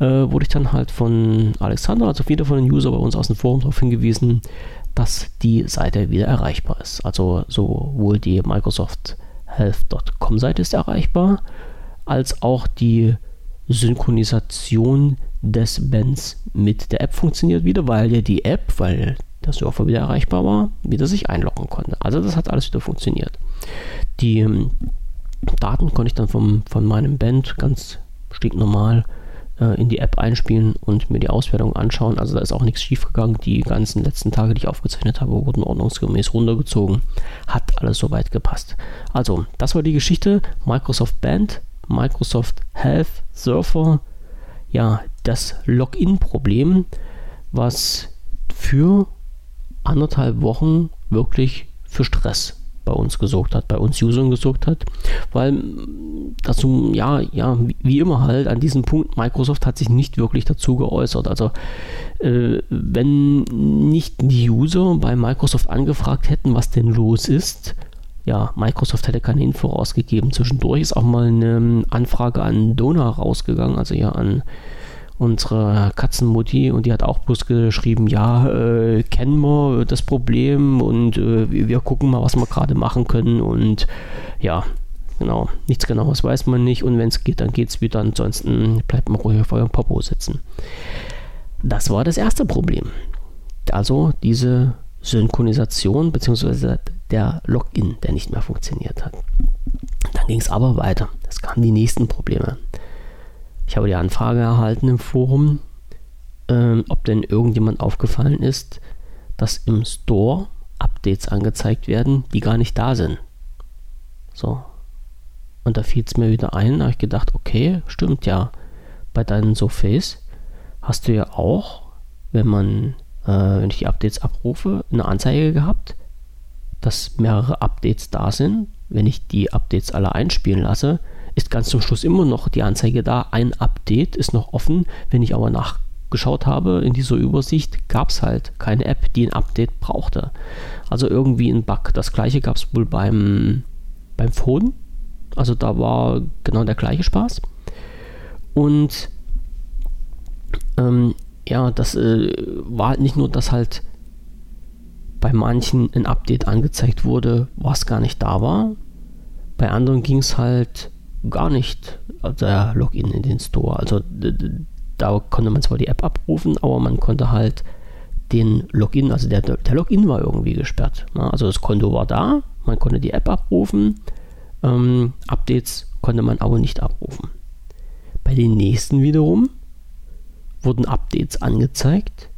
äh, wurde ich dann halt von Alexander, also wieder von einem User bei uns aus dem Forum darauf hingewiesen, dass die Seite wieder erreichbar ist. Also sowohl die Microsoft health.com-Seite ist erreichbar, als auch die Synchronisation des Bands mit der App funktioniert wieder, weil ja die App, weil der Surfer wieder erreichbar war, wieder sich einloggen konnte. Also das hat alles wieder funktioniert. Die ähm, Daten konnte ich dann vom, von meinem Band ganz stinknormal in die App einspielen und mir die Auswertung anschauen. Also da ist auch nichts schiefgegangen. Die ganzen letzten Tage, die ich aufgezeichnet habe, wurden ordnungsgemäß runtergezogen. Hat alles soweit gepasst. Also, das war die Geschichte. Microsoft Band, Microsoft Health Surfer. Ja, das Login-Problem, was für anderthalb Wochen wirklich für Stress bei uns gesorgt hat, bei uns Usern gesorgt hat, weil dazu, ja, ja, wie immer halt, an diesem Punkt, Microsoft hat sich nicht wirklich dazu geäußert. Also, äh, wenn nicht die User bei Microsoft angefragt hätten, was denn los ist, ja, Microsoft hätte keine Info rausgegeben. Zwischendurch ist auch mal eine Anfrage an Dona rausgegangen, also ja an unsere Katzenmutti und die hat auch bloß geschrieben, ja, äh, kennen wir das Problem und äh, wir gucken mal, was wir gerade machen können und ja, genau, nichts genaues weiß man nicht und wenn es geht, dann geht es wieder, ansonsten bleibt man ruhig auf eurem Popo sitzen. Das war das erste Problem. Also diese Synchronisation bzw. der Login, der nicht mehr funktioniert hat. Dann ging es aber weiter. Es kamen die nächsten Probleme. Ich habe die Anfrage erhalten im Forum, ähm, ob denn irgendjemand aufgefallen ist, dass im Store Updates angezeigt werden, die gar nicht da sind. So. Und da fiel es mir wieder ein, da habe ich gedacht, okay, stimmt ja. Bei deinen Surface hast du ja auch, wenn man, äh, wenn ich die Updates abrufe, eine Anzeige gehabt, dass mehrere Updates da sind. Wenn ich die Updates alle einspielen lasse, ist ganz zum Schluss immer noch die Anzeige da. Ein Update ist noch offen. Wenn ich aber nachgeschaut habe in dieser Übersicht, gab es halt keine App, die ein Update brauchte. Also irgendwie ein Bug. Das gleiche gab es wohl beim, beim Phone. Also da war genau der gleiche Spaß. Und ähm, ja, das äh, war halt nicht nur, dass halt bei manchen ein Update angezeigt wurde, was gar nicht da war. Bei anderen ging es halt gar nicht der Login in den Store. Also da konnte man zwar die App abrufen, aber man konnte halt den Login, also der, der Login war irgendwie gesperrt. Ne? Also das Konto war da, man konnte die App abrufen, ähm, Updates konnte man aber nicht abrufen. Bei den nächsten wiederum wurden Updates angezeigt,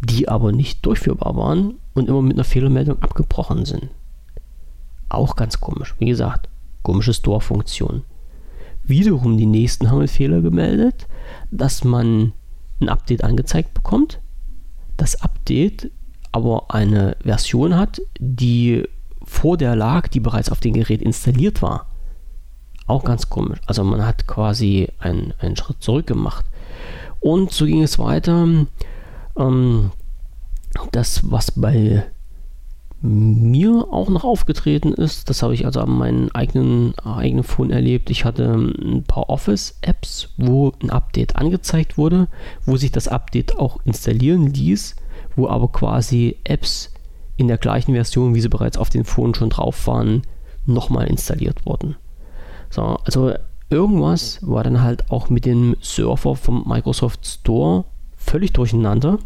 die aber nicht durchführbar waren und immer mit einer Fehlermeldung abgebrochen sind. Auch ganz komisch. Wie gesagt, komische Store-Funktion. Wiederum die nächsten haben Fehler gemeldet, dass man ein Update angezeigt bekommt. Das Update aber eine Version hat, die vor der lag, die bereits auf dem Gerät installiert war. Auch ganz komisch. Also man hat quasi einen, einen Schritt zurück gemacht. Und so ging es weiter. Ähm, das, was bei mir auch noch aufgetreten ist. Das habe ich also an meinem eigenen, eigenen Phone erlebt. Ich hatte ein paar Office-Apps, wo ein Update angezeigt wurde, wo sich das Update auch installieren ließ, wo aber quasi Apps, in der gleichen Version, wie sie bereits auf den Phone schon drauf waren, nochmal installiert worden. So, also irgendwas war dann halt auch mit dem Server vom Microsoft Store völlig durcheinander.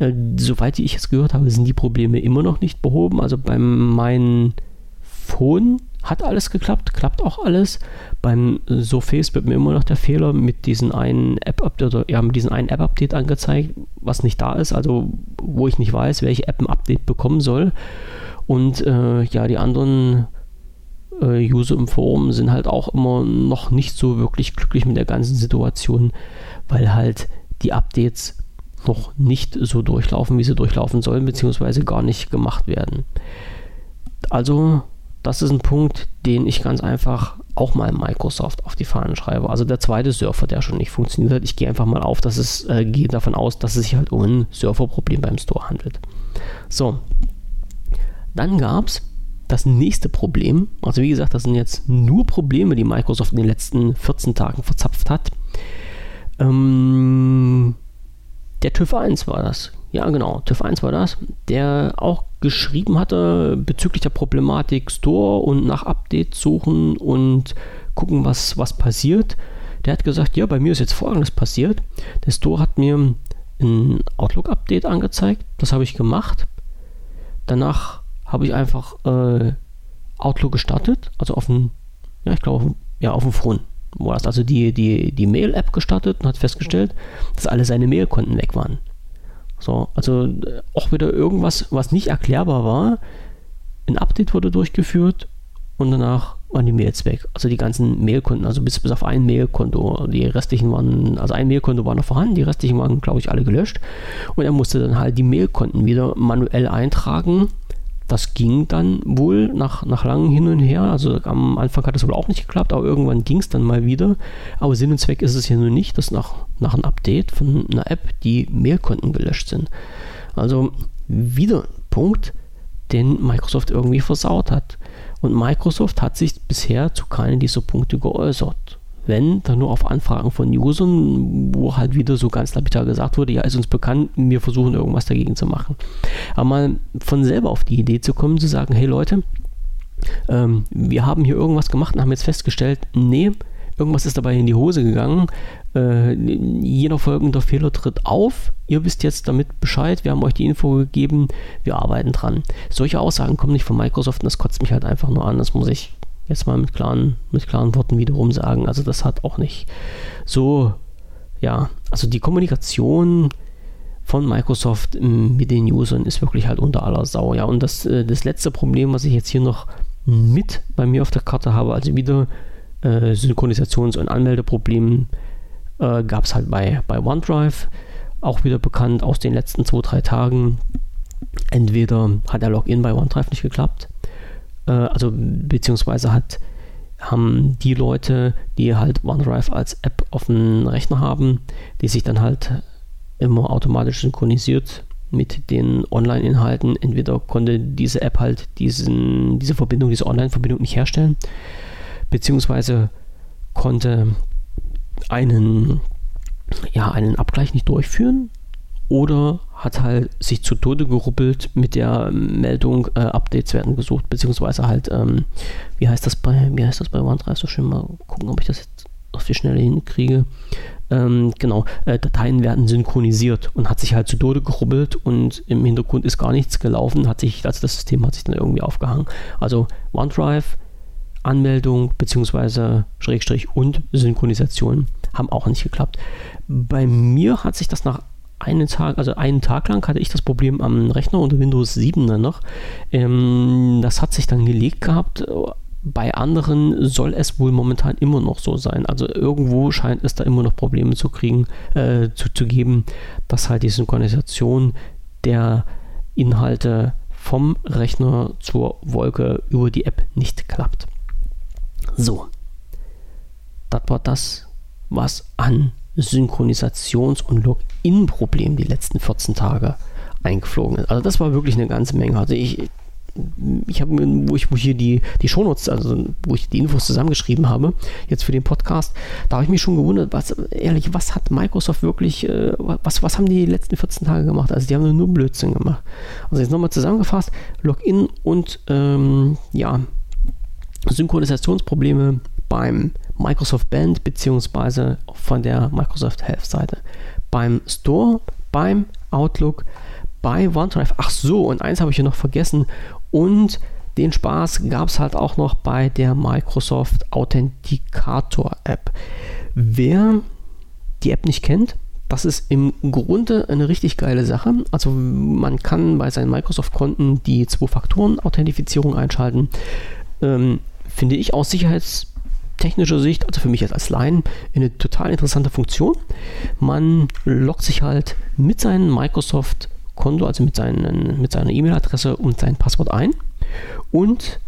Äh, soweit ich es gehört habe, sind die Probleme immer noch nicht behoben. Also bei meinem Phone hat alles geklappt, klappt auch alles. Beim Surface wird mir immer noch der Fehler mit diesem einen App-Update ja, mit diesem einen App-Update angezeigt, was nicht da ist, also wo ich nicht weiß, welche App ein Update bekommen soll. Und äh, ja, die anderen äh, User im Forum sind halt auch immer noch nicht so wirklich glücklich mit der ganzen Situation, weil halt die Updates noch nicht so durchlaufen, wie sie durchlaufen sollen, beziehungsweise gar nicht gemacht werden. Also das ist ein Punkt, den ich ganz einfach auch mal Microsoft auf die Fahnen schreibe. Also der zweite Surfer, der schon nicht funktioniert hat. Ich gehe einfach mal auf, dass es äh, gehe davon aus, dass es sich halt um ein Surferproblem beim Store handelt. So, dann gab es das nächste Problem. Also wie gesagt, das sind jetzt nur Probleme, die Microsoft in den letzten 14 Tagen verzapft hat. Ähm, der TÜV 1 war das. Ja, genau, TÜV 1 war das, der auch geschrieben hatte bezüglich der Problematik Store und nach Updates suchen und gucken, was, was passiert. Der hat gesagt, ja, bei mir ist jetzt folgendes passiert. Der Store hat mir ein Outlook-Update angezeigt, das habe ich gemacht. Danach habe ich einfach äh, Outlook gestartet, also auf dem, ja, ich glaube, ja, auf dem Phone das also die, die, die Mail-App gestartet und hat festgestellt, dass alle seine Mail-Konten weg waren. So, also äh, auch wieder irgendwas, was nicht erklärbar war. Ein Update wurde durchgeführt und danach waren die Mails weg. Also die ganzen Mailkonten, also bis, bis auf ein Mailkonto. Die restlichen waren, also ein Mailkonto war noch vorhanden, die restlichen waren, glaube ich, alle gelöscht. Und er musste dann halt die Mailkonten wieder manuell eintragen das ging dann wohl nach, nach langem Hin und Her. Also am Anfang hat es wohl auch nicht geklappt, aber irgendwann ging es dann mal wieder. Aber Sinn und Zweck ist es ja nur nicht, dass nach, nach einem Update von einer App die Mailkonten gelöscht sind. Also wieder ein Punkt, den Microsoft irgendwie versaut hat. Und Microsoft hat sich bisher zu keinem dieser Punkte geäußert wenn, dann nur auf Anfragen von Usern, wo halt wieder so ganz lapidar gesagt wurde, ja, ist uns bekannt, wir versuchen irgendwas dagegen zu machen. Aber mal von selber auf die Idee zu kommen, zu sagen, hey Leute, ähm, wir haben hier irgendwas gemacht und haben jetzt festgestellt, nee, irgendwas ist dabei in die Hose gegangen. Äh, jeder folgende Fehler tritt auf. Ihr wisst jetzt damit Bescheid. Wir haben euch die Info gegeben. Wir arbeiten dran. Solche Aussagen kommen nicht von Microsoft und das kotzt mich halt einfach nur an. Das muss ich jetzt mal mit klaren, mit klaren Worten wiederum sagen. Also das hat auch nicht so, ja, also die Kommunikation von Microsoft mit den Usern ist wirklich halt unter aller Sau. Ja, und das, äh, das letzte Problem, was ich jetzt hier noch mit bei mir auf der Karte habe, also wieder äh, Synchronisations- und Anmeldeproblemen, äh, gab es halt bei, bei OneDrive, auch wieder bekannt aus den letzten zwei, drei Tagen. Entweder hat der Login bei OneDrive nicht geklappt, äh, also beziehungsweise hat, haben die Leute, die halt OneDrive als App auf dem Rechner haben, die sich dann halt immer automatisch synchronisiert mit den Online-Inhalten. Entweder konnte diese App halt diesen, diese Verbindung, diese Online-Verbindung nicht herstellen, beziehungsweise konnte einen, ja, einen Abgleich nicht durchführen oder hat halt sich zu Tode geruppelt mit der Meldung, äh, Updates werden gesucht, beziehungsweise halt, ähm, wie heißt das bei, wie heißt das bei OneDrive so schön, mal gucken, ob ich das jetzt auf die Schnelle hinkriege. Ähm, genau, äh, Dateien werden synchronisiert und hat sich halt zu Tode gerubbelt und im Hintergrund ist gar nichts gelaufen, hat sich, also das System hat sich dann irgendwie aufgehangen. Also OneDrive, Anmeldung beziehungsweise Schrägstrich und Synchronisation haben auch nicht geklappt. Bei mir hat sich das nach einen Tag, also einen Tag lang hatte ich das Problem am Rechner unter Windows 7 dann noch. Ähm, das hat sich dann gelegt gehabt. Bei anderen soll es wohl momentan immer noch so sein. Also irgendwo scheint es da immer noch Probleme zu kriegen, äh, zu, zu geben, dass halt die Synchronisation der Inhalte vom Rechner zur Wolke über die App nicht klappt. So, das war das, was an Synchronisations- und Login-Problem die letzten 14 Tage eingeflogen ist. Also das war wirklich eine ganze Menge. Also ich ich habe, ich, wo ich hier die, die Shownotes, also wo ich die Infos zusammengeschrieben habe, jetzt für den Podcast, da habe ich mich schon gewundert, was, ehrlich, was hat Microsoft wirklich, äh, was, was haben die letzten 14 Tage gemacht? Also die haben nur Blödsinn gemacht. Also jetzt nochmal zusammengefasst, Login und ähm, ja, Synchronisationsprobleme beim Microsoft Band beziehungsweise von der Microsoft Health Seite. Beim Store, beim Outlook, bei OneDrive. Ach so, und eins habe ich hier noch vergessen. Und den Spaß gab es halt auch noch bei der Microsoft Authenticator App. Wer die App nicht kennt, das ist im Grunde eine richtig geile Sache. Also man kann bei seinen Microsoft-Konten die Zwei-Faktoren-Authentifizierung einschalten. Ähm, finde ich aus sicherheitstechnischer Sicht, also für mich als Laien, eine total interessante Funktion. Man loggt sich halt mit seinem Microsoft-Konto, also mit, seinen, mit seiner E-Mail-Adresse und sein Passwort ein und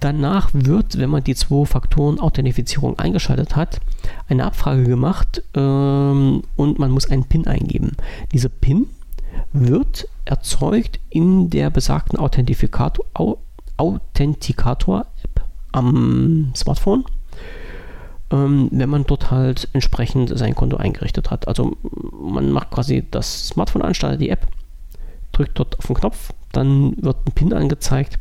Danach wird, wenn man die Zwei-Faktoren-Authentifizierung eingeschaltet hat, eine Abfrage gemacht ähm, und man muss einen PIN eingeben. Dieser PIN wird erzeugt in der besagten Authentifikator, Authentikator-App am Smartphone, ähm, wenn man dort halt entsprechend sein Konto eingerichtet hat. Also man macht quasi das Smartphone an, startet die App, drückt dort auf den Knopf, dann wird ein PIN angezeigt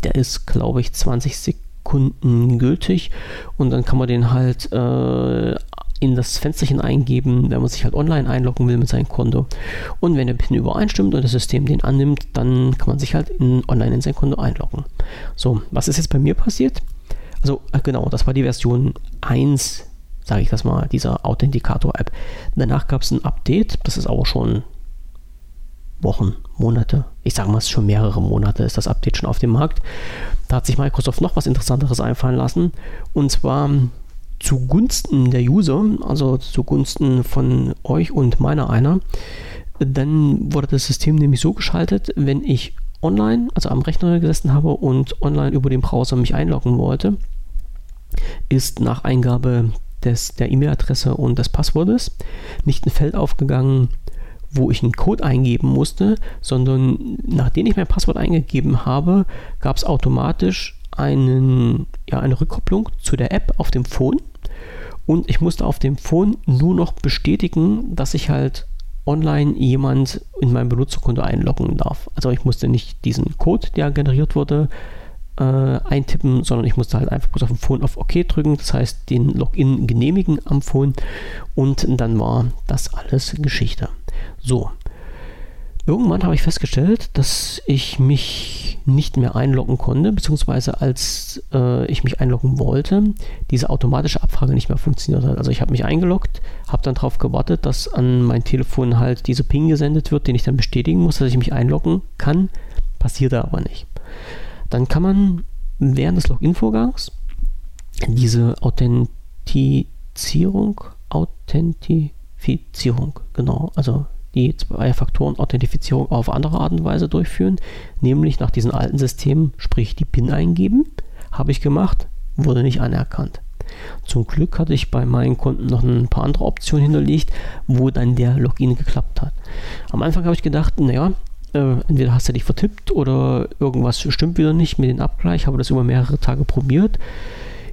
der ist, glaube ich, 20 Sekunden gültig und dann kann man den halt äh, in das Fensterchen eingeben, wenn man sich halt online einloggen will mit seinem Konto. Und wenn der PIN übereinstimmt und das System den annimmt, dann kann man sich halt in, online in sein Konto einloggen. So, was ist jetzt bei mir passiert? Also, äh, genau, das war die Version 1, sage ich das mal, dieser Authentikator-App. Danach gab es ein Update, das ist aber schon Wochen, Monate, ich sage mal, es ist schon mehrere Monate ist das Update schon auf dem Markt. Da hat sich Microsoft noch was Interessanteres einfallen lassen. Und zwar zugunsten der User, also zugunsten von euch und meiner einer. Dann wurde das System nämlich so geschaltet, wenn ich online, also am Rechner gesessen habe und online über den Browser mich einloggen wollte, ist nach Eingabe des, der E-Mail-Adresse und des Passwortes nicht ein Feld aufgegangen, wo ich einen Code eingeben musste, sondern nachdem ich mein Passwort eingegeben habe, gab es automatisch einen, ja, eine Rückkopplung zu der App auf dem Phone und ich musste auf dem Phone nur noch bestätigen, dass ich halt online jemand in mein Benutzerkonto einloggen darf. Also ich musste nicht diesen Code, der generiert wurde, äh, eintippen, sondern ich musste halt einfach bloß auf dem Phone auf OK drücken, das heißt den Login genehmigen am Phone und dann war das alles Geschichte. So. Irgendwann habe ich festgestellt, dass ich mich nicht mehr einloggen konnte, beziehungsweise als äh, ich mich einloggen wollte, diese automatische Abfrage nicht mehr funktioniert hat. Also ich habe mich eingeloggt, habe dann darauf gewartet, dass an mein Telefon halt diese Ping gesendet wird, den ich dann bestätigen muss, dass ich mich einloggen kann. Passierte aber nicht. Dann kann man während des Login-Vorgangs diese Authentifizierung, Authentifizierung, genau, also die Zwei-Faktoren-Authentifizierung auf andere Art und Weise durchführen, nämlich nach diesen alten Systemen, sprich die PIN eingeben, habe ich gemacht, wurde nicht anerkannt. Zum Glück hatte ich bei meinen Kunden noch ein paar andere Optionen hinterlegt, wo dann der Login geklappt hat. Am Anfang habe ich gedacht, naja, äh, entweder hast du dich vertippt oder irgendwas stimmt wieder nicht mit dem Abgleich, habe das über mehrere Tage probiert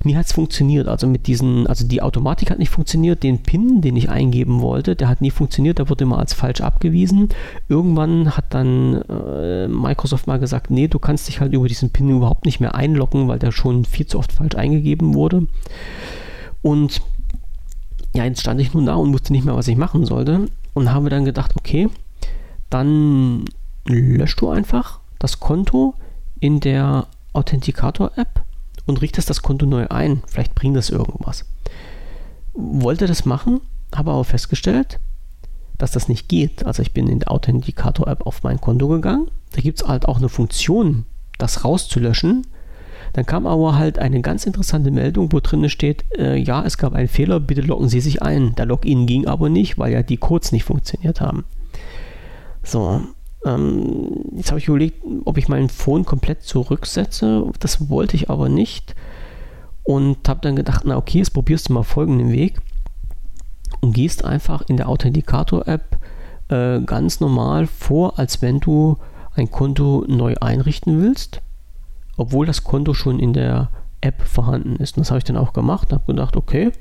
mir hat es funktioniert. Also mit diesen, also die Automatik hat nicht funktioniert, den PIN, den ich eingeben wollte, der hat nie funktioniert, der wurde immer als falsch abgewiesen. Irgendwann hat dann äh, Microsoft mal gesagt, nee, du kannst dich halt über diesen PIN überhaupt nicht mehr einloggen, weil der schon viel zu oft falsch eingegeben wurde. Und ja, jetzt stand ich nun da und wusste nicht mehr, was ich machen sollte und habe dann gedacht, okay, dann löschst du einfach das Konto in der Authenticator-App und richtest das Konto neu ein. Vielleicht bringt das irgendwas. Wollte das machen, habe aber festgestellt, dass das nicht geht. Also ich bin in der Authenticator-App auf mein Konto gegangen. Da gibt es halt auch eine Funktion, das rauszulöschen. Dann kam aber halt eine ganz interessante Meldung, wo drin steht, äh, ja, es gab einen Fehler, bitte loggen Sie sich ein. Der Login ging aber nicht, weil ja die Codes nicht funktioniert haben. So, ähm, jetzt habe ich überlegt, ob ich meinen Phone komplett zurücksetze. Das wollte ich aber nicht. Und habe dann gedacht, na okay, jetzt probierst du mal folgenden Weg. Und gehst einfach in der Authenticator-App äh, ganz normal vor, als wenn du ein Konto neu einrichten willst, obwohl das Konto schon in der App vorhanden ist. Und das habe ich dann auch gemacht habe gedacht, okay,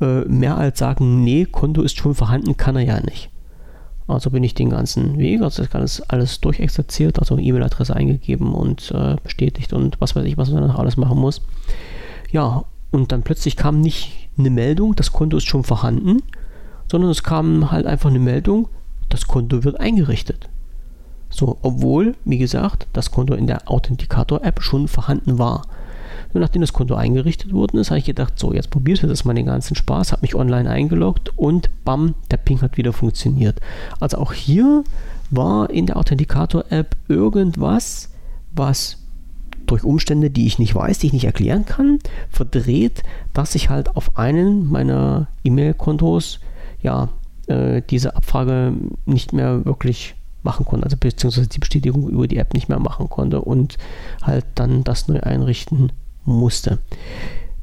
äh, mehr als sagen, nee, Konto ist schon vorhanden, kann er ja nicht. Also bin ich den ganzen Weg, also das alles, alles durchexerziert, also E-Mail-Adresse eingegeben und äh, bestätigt und was weiß ich, was man dann alles machen muss. Ja, und dann plötzlich kam nicht eine Meldung, das Konto ist schon vorhanden, sondern es kam halt einfach eine Meldung, das Konto wird eingerichtet. So, obwohl, wie gesagt, das Konto in der Authenticator-App schon vorhanden war. Und nachdem das Konto eingerichtet worden ist, habe ich gedacht, so, jetzt probiert das mal den ganzen Spaß, habe mich online eingeloggt und bam, der Ping hat wieder funktioniert. Also auch hier war in der Authenticator-App irgendwas, was durch Umstände, die ich nicht weiß, die ich nicht erklären kann, verdreht, dass ich halt auf einen meiner E-Mail-Kontos ja äh, diese Abfrage nicht mehr wirklich machen konnte, also beziehungsweise die Bestätigung über die App nicht mehr machen konnte und halt dann das neu einrichten musste.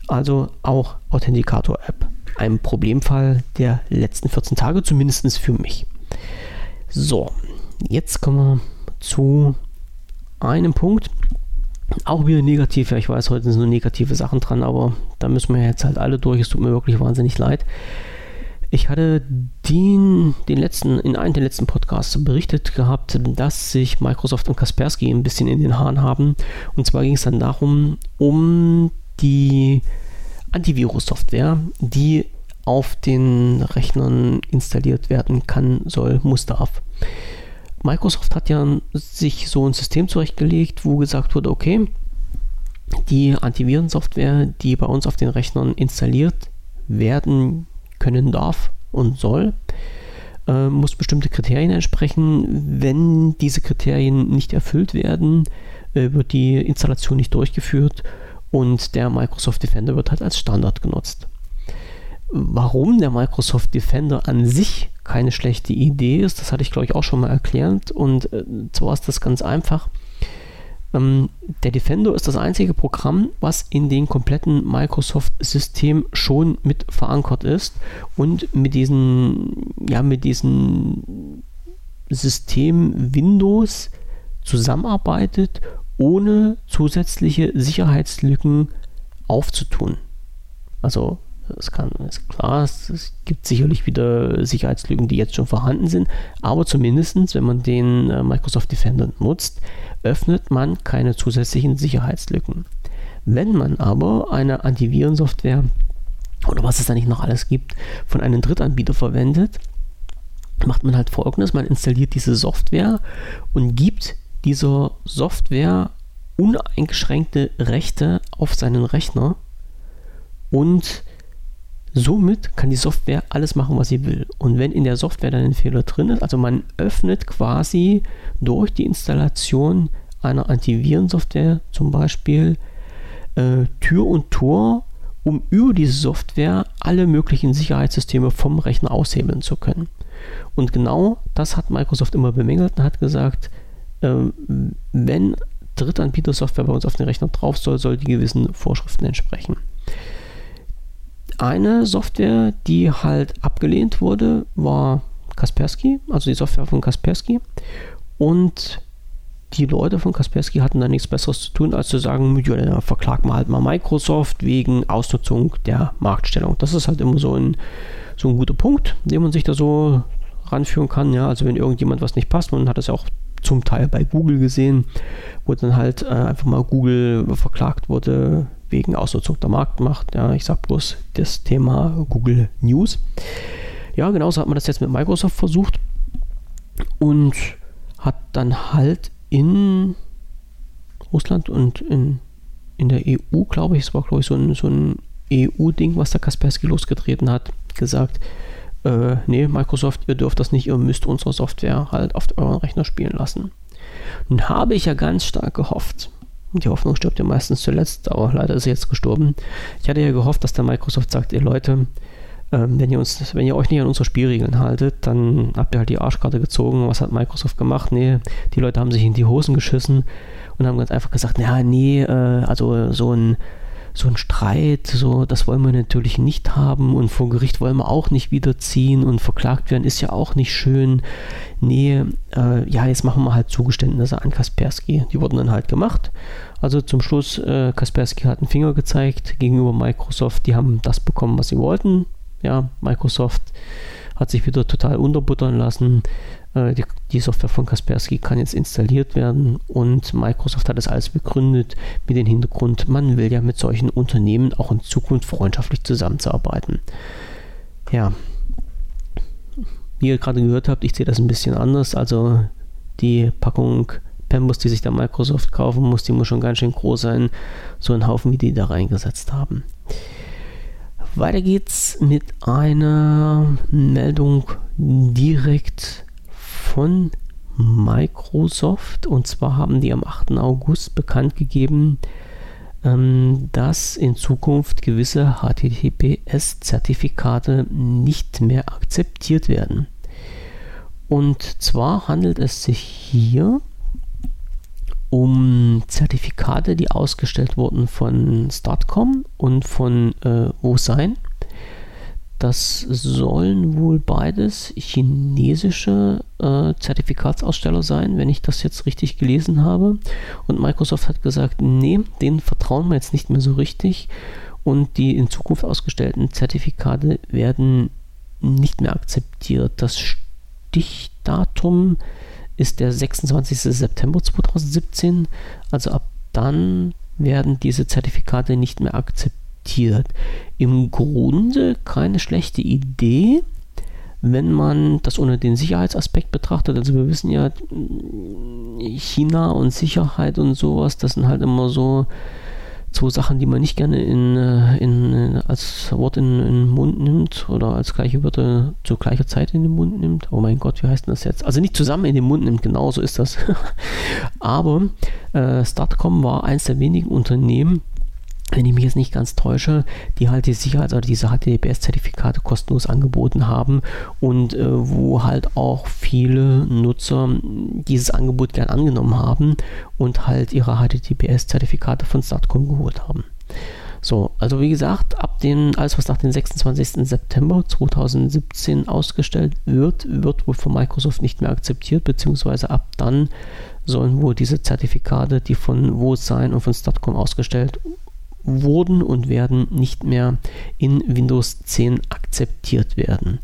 Also auch Authenticator-App. Ein Problemfall der letzten 14 Tage, zumindest für mich. So, jetzt kommen wir zu einem Punkt. Auch wieder negativ, ja, ich weiß, heute sind nur negative Sachen dran, aber da müssen wir jetzt halt alle durch. Es tut mir wirklich wahnsinnig leid. Ich hatte den, den letzten, in einem der letzten Podcasts berichtet gehabt, dass sich Microsoft und Kaspersky ein bisschen in den Haaren haben. Und zwar ging es dann darum, um die Antivirus-Software, die auf den Rechnern installiert werden kann, soll, muss, darf. Microsoft hat ja sich so ein System zurechtgelegt, wo gesagt wurde, okay, die Antivirensoftware, die bei uns auf den Rechnern installiert werden können darf und soll, äh, muss bestimmte Kriterien entsprechen. Wenn diese Kriterien nicht erfüllt werden, äh, wird die Installation nicht durchgeführt und der Microsoft Defender wird halt als Standard genutzt. Warum der Microsoft Defender an sich keine schlechte Idee ist, das hatte ich glaube ich auch schon mal erklärt und äh, zwar ist das ganz einfach. Ähm, der Defender ist das einzige Programm, was in den kompletten Microsoft-System schon mit verankert ist und mit diesen, ja, mit diesem System Windows zusammenarbeitet, ohne zusätzliche Sicherheitslücken aufzutun. Also es kann, ist klar, es gibt sicherlich wieder Sicherheitslücken, die jetzt schon vorhanden sind, aber zumindest, wenn man den äh, Microsoft Defender nutzt, öffnet man keine zusätzlichen Sicherheitslücken. Wenn man aber eine Antivirensoftware oder was es da nicht noch alles gibt, von einem Drittanbieter verwendet, macht man halt folgendes: Man installiert diese Software und gibt dieser Software uneingeschränkte Rechte auf seinen Rechner und Somit kann die Software alles machen, was sie will. Und wenn in der Software dann ein Fehler drin ist, also man öffnet quasi durch die Installation einer Antivirensoftware zum Beispiel äh, Tür und Tor, um über diese Software alle möglichen Sicherheitssysteme vom Rechner aushebeln zu können. Und genau das hat Microsoft immer bemängelt und hat gesagt, äh, wenn Drittanbieter-Software bei uns auf den Rechner drauf soll, soll die gewissen Vorschriften entsprechen eine Software, die halt abgelehnt wurde, war Kaspersky, also die Software von Kaspersky. Und die Leute von Kaspersky hatten da nichts Besseres zu tun, als zu sagen, ja, verklagt mal halt mal Microsoft wegen Ausnutzung der Marktstellung. Das ist halt immer so ein, so ein guter Punkt, den man sich da so ranführen kann. Ja, also wenn irgendjemand was nicht passt, man hat das ja auch zum Teil bei Google gesehen, wo dann halt äh, einfach mal Google verklagt wurde wegen Ausnutzung der Marktmacht. Ja, ich sage bloß das Thema Google News. Ja, genauso hat man das jetzt mit Microsoft versucht und hat dann halt in Russland und in, in der EU, glaube ich, es war glaube ich so ein, so ein EU-Ding, was der Kaspersky losgetreten hat, gesagt, äh, nee, Microsoft, ihr dürft das nicht, ihr müsst unsere Software halt auf euren Rechner spielen lassen. Nun habe ich ja ganz stark gehofft, die Hoffnung stirbt ja meistens zuletzt, aber leider ist sie jetzt gestorben. Ich hatte ja gehofft, dass der Microsoft sagt, ihr Leute, ähm, wenn, ihr uns, wenn ihr euch nicht an unsere Spielregeln haltet, dann habt ihr halt die Arschkarte gezogen. Was hat Microsoft gemacht? Nee, die Leute haben sich in die Hosen geschissen und haben ganz einfach gesagt, ja, nee, äh, also so ein so ein Streit, so, das wollen wir natürlich nicht haben und vor Gericht wollen wir auch nicht wiederziehen und verklagt werden ist ja auch nicht schön. Nee, äh, ja, jetzt machen wir halt Zugeständnisse an Kaspersky. Die wurden dann halt gemacht. Also zum Schluss, äh, Kaspersky hat einen Finger gezeigt gegenüber Microsoft. Die haben das bekommen, was sie wollten. Ja, Microsoft hat sich wieder total unterbuttern lassen. Äh, die, die, Software von Kaspersky kann jetzt installiert werden und Microsoft hat das alles begründet mit dem Hintergrund, man will ja mit solchen Unternehmen auch in Zukunft freundschaftlich zusammenzuarbeiten. Ja, wie ihr gerade gehört habt, ich sehe das ein bisschen anders. Also die Packung Pembus, die sich da Microsoft kaufen muss, die muss schon ganz schön groß sein. So ein Haufen, wie die da reingesetzt haben. Weiter geht's mit einer Meldung direkt von Microsoft. Und zwar haben die am 8. August bekannt gegeben, ähm, dass in Zukunft gewisse HTTPS-Zertifikate nicht mehr akzeptiert werden. Und zwar handelt es sich hier um Zertifikate, die ausgestellt wurden von Startcom und von äh, OSign. Das sollen wohl beides chinesische äh, Zertifikatsaussteller sein, wenn ich das jetzt richtig gelesen habe. Und Microsoft hat gesagt, nee, denen vertrauen wir jetzt nicht mehr so richtig. Und die in Zukunft ausgestellten Zertifikate werden nicht mehr akzeptiert. Das Stichdatum ist der 26. September 2017. Also ab dann werden diese Zertifikate nicht mehr akzeptiert. Im Grunde keine schlechte Idee, wenn man das unter den Sicherheitsaspekt betrachtet. Also wir wissen ja, China und Sicherheit und sowas, das sind halt immer so zwei Sachen, die man nicht gerne in, äh, in, äh, als Wort in, in, den Mund nimmt oder als gleiche Wörter zu gleicher Zeit in den Mund nimmt. Oh mein Gott, wie heißt denn das jetzt? Also nicht zusammen in den Mund nimmt, genau so ist das. Aber äh, Startcom war eines der wenigen Unternehmen, wenn ich mich jetzt nicht ganz täusche, die halt die Sicherheit oder diese HTTPS-Zertifikate kostenlos angeboten haben und äh, wo halt auch viele Nutzer dieses Angebot gern angenommen haben und halt ihre HTTPS-Zertifikate von Startcom geholt haben. So, also wie gesagt, ab den, alles was nach dem 26. September 2017 ausgestellt wird, wird wohl von Microsoft nicht mehr akzeptiert, beziehungsweise ab dann sollen wohl diese Zertifikate, die von WoSign und von Startcom ausgestellt wurden und werden nicht mehr in Windows 10 akzeptiert werden.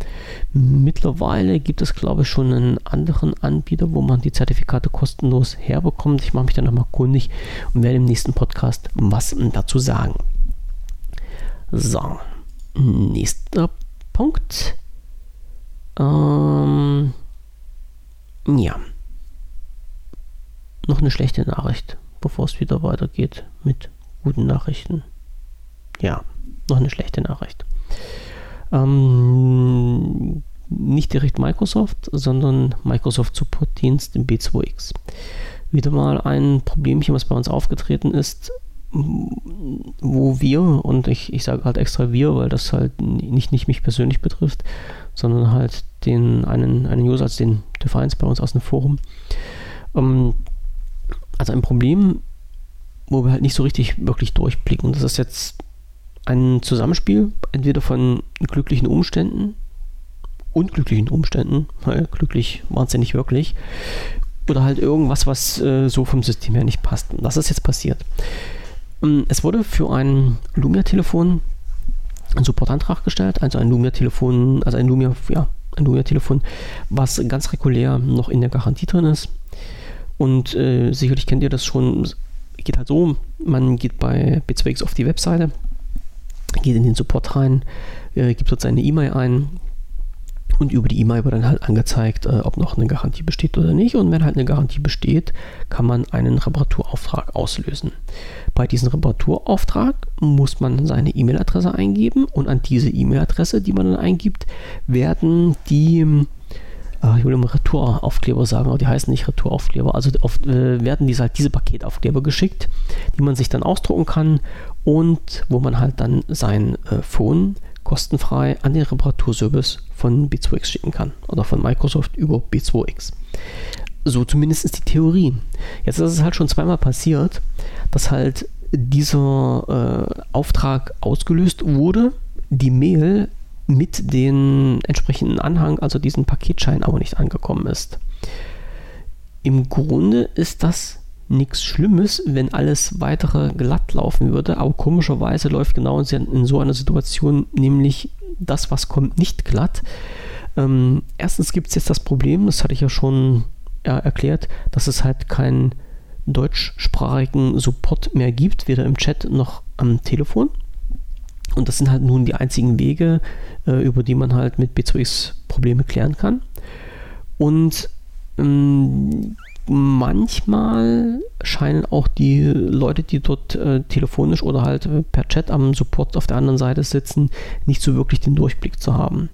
Mittlerweile gibt es, glaube ich, schon einen anderen Anbieter, wo man die Zertifikate kostenlos herbekommt. Ich mache mich dann nochmal kundig und werde im nächsten Podcast was dazu sagen. So, nächster Punkt. Ähm, ja. Noch eine schlechte Nachricht, bevor es wieder weitergeht mit guten Nachrichten. Ja, noch eine schlechte Nachricht. Ähm, nicht direkt Microsoft, sondern Microsoft Support-Dienst im B2X. Wieder mal ein Problemchen, was bei uns aufgetreten ist, wo wir, und ich, ich sage halt extra wir, weil das halt nicht, nicht mich persönlich betrifft, sondern halt den einen, einen User als den Defiance bei uns aus dem Forum. Ähm, also ein Problem wo wir halt nicht so richtig wirklich durchblicken. Das ist jetzt ein Zusammenspiel, entweder von glücklichen Umständen, unglücklichen Umständen, weil glücklich waren sie nicht wirklich, oder halt irgendwas, was äh, so vom System her nicht passt. Und das ist jetzt passiert. Ähm, es wurde für ein Lumia-Telefon ein Supportantrag gestellt, also ein Lumia-Telefon, also ein Lumia, ja, ein Lumia-Telefon, was ganz regulär noch in der Garantie drin ist. Und äh, sicherlich kennt ihr das schon, geht halt so, man geht bei Bitswix auf die Webseite, geht in den Support rein, äh, gibt dort seine E-Mail ein und über die E-Mail wird dann halt angezeigt, äh, ob noch eine Garantie besteht oder nicht. Und wenn halt eine Garantie besteht, kann man einen Reparaturauftrag auslösen. Bei diesem Reparaturauftrag muss man seine E-Mail-Adresse eingeben und an diese E-Mail-Adresse, die man dann eingibt, werden die äh, ich will immer Retouraufkleber sagen, aber die heißen nicht Retouraufkleber. Also oft äh, werden diese halt diese Paketaufkleber geschickt, die man sich dann ausdrucken kann und wo man halt dann sein äh, Phone kostenfrei an den Reparaturservice von B2X schicken kann oder von Microsoft über B2X. So zumindest ist die Theorie. Jetzt ist es halt schon zweimal passiert, dass halt dieser äh, Auftrag ausgelöst wurde, die Mail mit den entsprechenden Anhang, also diesen Paketschein, aber nicht angekommen ist. Im Grunde ist das nichts Schlimmes, wenn alles weitere glatt laufen würde, aber komischerweise läuft genau in so einer Situation nämlich das, was kommt, nicht glatt. Ähm, erstens gibt es jetzt das Problem, das hatte ich ja schon ja, erklärt, dass es halt keinen deutschsprachigen Support mehr gibt, weder im Chat noch am Telefon. Und das sind halt nun die einzigen Wege, äh, über die man halt mit B2X Probleme klären kann. Und ähm, manchmal scheinen auch die Leute, die dort äh, telefonisch oder halt per Chat am Support auf der anderen Seite sitzen, nicht so wirklich den Durchblick zu haben.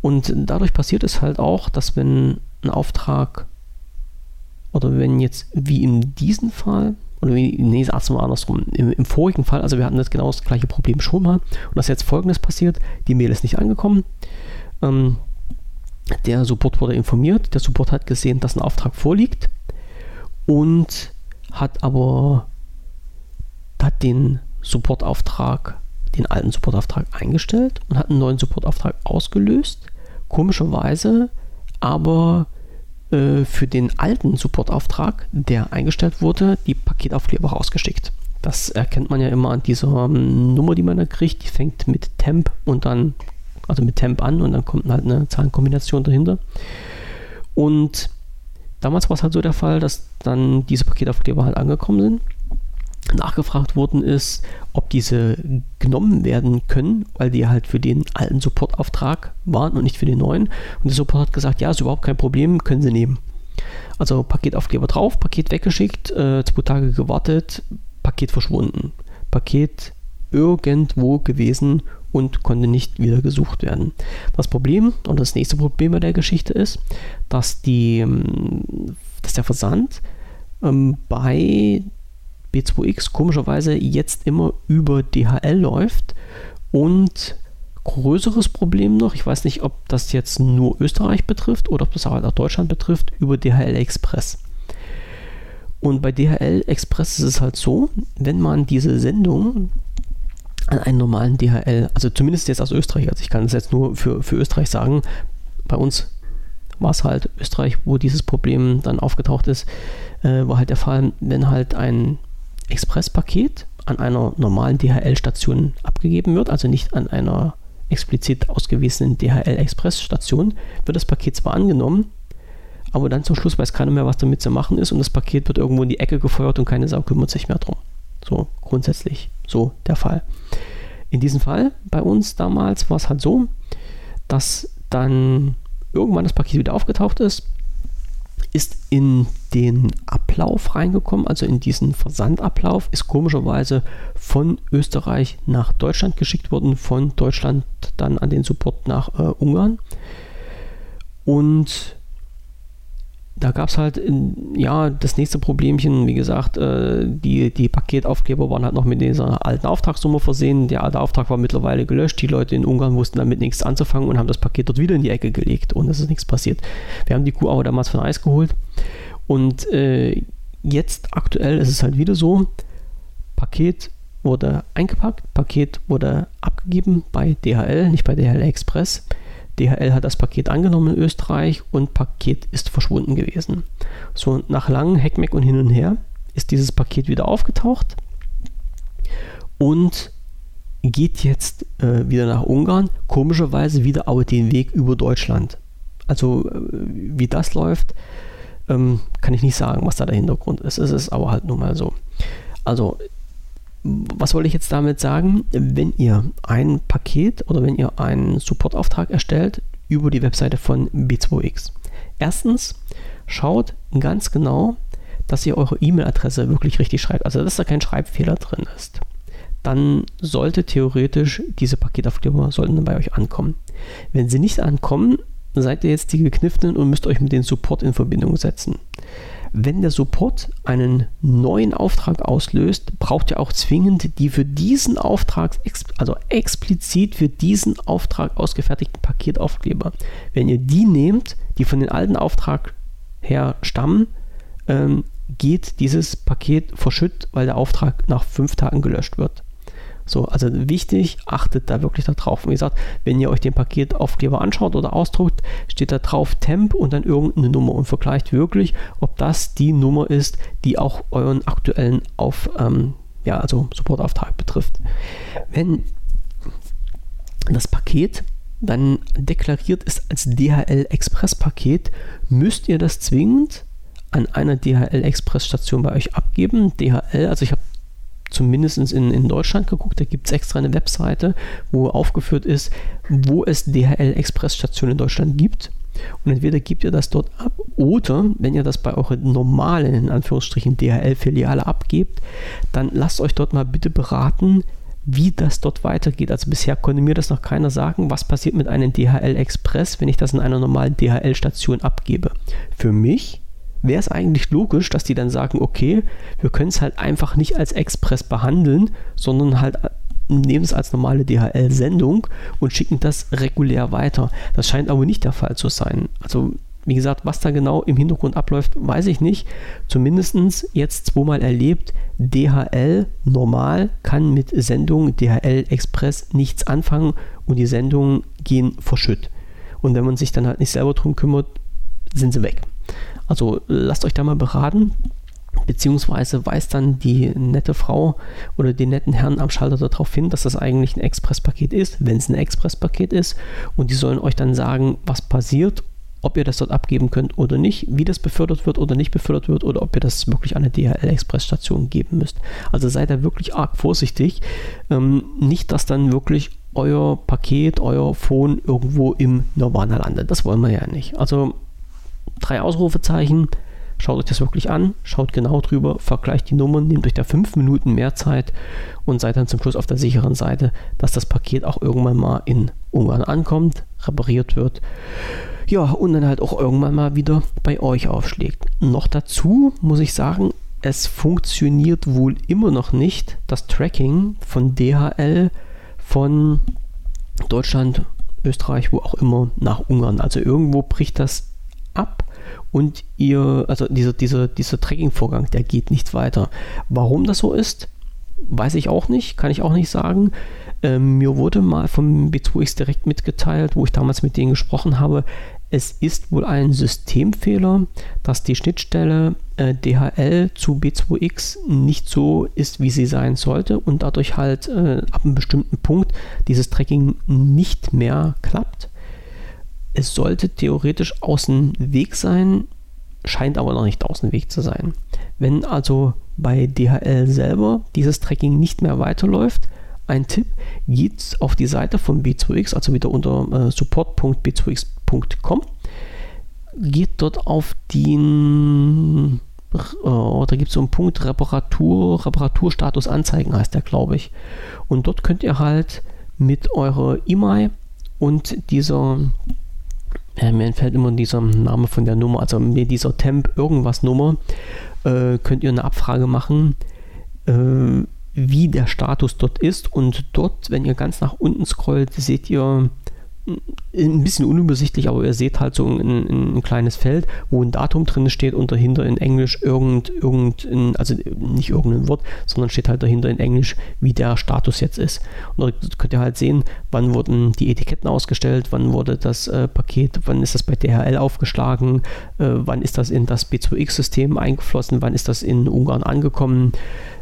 Und dadurch passiert es halt auch, dass wenn ein Auftrag oder wenn jetzt wie in diesem Fall wie, nee, sag's mal andersrum, im, im, vorigen Fall, also wir hatten das genau das gleiche Problem schon mal. Und das ist jetzt folgendes passiert, die Mail ist nicht angekommen, ähm, der Support wurde informiert, der Support hat gesehen, dass ein Auftrag vorliegt und hat aber hat den Supportauftrag, den alten Supportauftrag eingestellt und hat einen neuen Supportauftrag ausgelöst. Komischerweise aber äh, für den alten Supportauftrag, der eingestellt wurde, die Paketaufkleber rausgeschickt. Das erkennt man ja immer an dieser ähm, Nummer, die man da kriegt. Die fängt mit Temp und dann also mit Temp an und dann kommt halt eine Zahlenkombination dahinter. Und damals war es halt so der Fall, dass dann diese Paketaufkleber halt angekommen sind. Nachgefragt worden ist, ob diese genommen werden können, weil die halt für den alten Supportauftrag waren und nicht für den neuen. Und der Support hat gesagt, ja, ist überhaupt kein Problem, können sie nehmen. Also Paketaufkleber drauf, Paket weggeschickt, äh, zwei Tage gewartet, Paket verschwunden. Paket irgendwo gewesen und konnte nicht wieder gesucht werden. Das Problem und das nächste Problem bei der Geschichte ist, dass, die, ähm, dass der Versand ähm, bei B2X komischerweise jetzt immer über DHL läuft und größeres Problem noch, ich weiß nicht, ob das jetzt nur Österreich betrifft oder ob das auch Deutschland betrifft, über DHL Express. Und bei DHL Express ist es halt so, wenn man diese Sendung an einen normalen DHL, also zumindest jetzt aus Österreich, also ich kann es jetzt nur für, für Österreich sagen, bei uns war es halt Österreich, wo dieses Problem dann aufgetaucht ist, äh, war halt der Fall, wenn halt ein Expresspaket an einer normalen DHL-Station abgegeben wird, also nicht an einer explizit ausgewiesenen DHL-Express-Station, wird das Paket zwar angenommen, aber dann zum Schluss weiß keiner mehr, was damit zu machen ist und das Paket wird irgendwo in die Ecke gefeuert und keine Sau kümmert sich mehr drum. So grundsätzlich so der Fall. In diesem Fall bei uns damals war es halt so, dass dann irgendwann das Paket wieder aufgetaucht ist, ist in den Ablauf reingekommen, also in diesen Versandablauf, ist komischerweise von Österreich nach Deutschland geschickt worden, von Deutschland dann an den Support nach äh, Ungarn. Und da gab es halt, ja, das nächste Problemchen, wie gesagt, äh, die, die Paketaufkleber waren halt noch mit dieser alten Auftragsnummer versehen. Der alte Auftrag war mittlerweile gelöscht. Die Leute in Ungarn wussten damit nichts anzufangen und haben das Paket dort wieder in die Ecke gelegt und es ist nichts passiert. Wir haben die Kuh aber damals von Eis geholt und äh, jetzt aktuell ist es halt wieder so, Paket wurde eingepackt, Paket wurde abgegeben bei DHL, nicht bei DHL Express. DHL hat das Paket angenommen in Österreich und Paket ist verschwunden gewesen. So nach langem Heckmeck und hin und her ist dieses Paket wieder aufgetaucht und geht jetzt äh, wieder nach Ungarn, komischerweise wieder aber den Weg über Deutschland. Also äh, wie das läuft, ähm, kann ich nicht sagen, was da der Hintergrund ist. Es ist aber halt nun mal so. Also was wollte ich jetzt damit sagen? Wenn ihr ein Paket oder wenn ihr einen Supportauftrag erstellt über die Webseite von B2X. Erstens, schaut ganz genau, dass ihr eure E-Mail-Adresse wirklich richtig schreibt, also dass da kein Schreibfehler drin ist. Dann sollte theoretisch diese Paketaufkleber sollten bei euch ankommen. Wenn sie nicht ankommen, seid ihr jetzt die Gekniffenen und müsst euch mit dem Support in Verbindung setzen. Wenn der Support einen neuen Auftrag auslöst, braucht ihr auch zwingend die für diesen Auftrag, also explizit für diesen Auftrag ausgefertigten Paketaufkleber. Wenn ihr die nehmt, die von dem alten Auftrag her stammen, ähm, geht dieses Paket verschütt, weil der Auftrag nach fünf Tagen gelöscht wird. So, also wichtig, achtet da wirklich darauf. Wie gesagt, wenn ihr euch den Paketaufkleber anschaut oder ausdruckt, steht da drauf Temp und dann irgendeine Nummer und vergleicht wirklich, ob das die Nummer ist, die auch euren aktuellen Auf, ähm, ja, also Supportauftrag betrifft. Wenn das Paket dann deklariert ist als DHL Express Paket, müsst ihr das zwingend an einer DHL Express Station bei euch abgeben. DHL, also ich habe zumindest in, in Deutschland geguckt, da gibt es extra eine Webseite, wo aufgeführt ist, wo es DHL Express Stationen in Deutschland gibt. Und entweder gebt ihr das dort ab oder wenn ihr das bei eurer normalen, in Anführungsstrichen, DHL-Filiale abgebt, dann lasst euch dort mal bitte beraten, wie das dort weitergeht. Also bisher konnte mir das noch keiner sagen, was passiert mit einem DHL Express, wenn ich das in einer normalen DHL-Station abgebe. Für mich wäre es eigentlich logisch, dass die dann sagen, okay, wir können es halt einfach nicht als Express behandeln, sondern halt nehmen es als normale DHL-Sendung und schicken das regulär weiter. Das scheint aber nicht der Fall zu sein. Also wie gesagt, was da genau im Hintergrund abläuft, weiß ich nicht. Zumindest jetzt zweimal erlebt, DHL normal kann mit Sendung DHL Express nichts anfangen und die Sendungen gehen verschütt. Und wenn man sich dann halt nicht selber drum kümmert, sind sie weg. Also lasst euch da mal beraten, beziehungsweise weist dann die nette Frau oder den netten Herrn am Schalter darauf hin, dass das eigentlich ein Expresspaket ist, wenn es ein Expresspaket ist. Und die sollen euch dann sagen, was passiert, ob ihr das dort abgeben könnt oder nicht, wie das befördert wird oder nicht befördert wird oder ob ihr das wirklich an eine DHL-Express-Station geben müsst. Also seid da wirklich arg vorsichtig. Ähm, nicht, dass dann wirklich euer Paket, euer Phone irgendwo im Nirvana landet. Das wollen wir ja nicht. Also drei Ausrufezeichen. Schaut euch das wirklich an, schaut genau drüber, vergleicht die Nummern, nehmt euch da fünf Minuten mehr Zeit und seid dann zum Schluss auf der sicheren Seite, dass das Paket auch irgendwann mal in Ungarn ankommt, repariert wird. Ja, und dann halt auch irgendwann mal wieder bei euch aufschlägt. Noch dazu muss ich sagen, es funktioniert wohl immer noch nicht das Tracking von DHL von Deutschland, Österreich, wo auch immer nach Ungarn. Also irgendwo bricht das ab und ihr, also dieser, dieser, dieser Tracking-Vorgang, der geht nicht weiter. Warum das so ist, weiß ich auch nicht, kann ich auch nicht sagen. Ähm, mir wurde mal vom B2X direkt mitgeteilt, wo ich damals mit denen gesprochen habe, es ist wohl ein Systemfehler, dass die Schnittstelle äh, DHL zu B2X nicht so ist, wie sie sein sollte und dadurch halt äh, ab einem bestimmten Punkt dieses Tracking nicht mehr klappt. Es sollte theoretisch außen Weg sein, scheint aber noch nicht außen Weg zu sein. Wenn also bei DHL selber dieses Tracking nicht mehr weiterläuft, ein Tipp, geht auf die Seite von B2X, also wieder unter äh, support.b2x.com, geht dort auf den, äh, da gibt es so einen Punkt Reparatur, Reparaturstatus anzeigen heißt der, glaube ich. Und dort könnt ihr halt mit eurer E-Mail und dieser äh, mir entfällt immer dieser Name von der Nummer, also mit dieser Temp irgendwas Nummer, äh, könnt ihr eine Abfrage machen, äh, wie der Status dort ist. Und dort, wenn ihr ganz nach unten scrollt, seht ihr ein bisschen unübersichtlich, aber ihr seht halt so ein, ein, ein, kleines Feld, wo ein Datum drin steht und dahinter in Englisch irgend, irgendein, also nicht irgendein Wort, sondern steht halt dahinter in Englisch, wie der Status jetzt ist. Und da könnt ihr halt sehen, wann wurden die Etiketten ausgestellt, wann wurde das äh, Paket, wann ist das bei DHL aufgeschlagen, äh, wann ist das in das B2X-System eingeflossen, wann ist das in Ungarn angekommen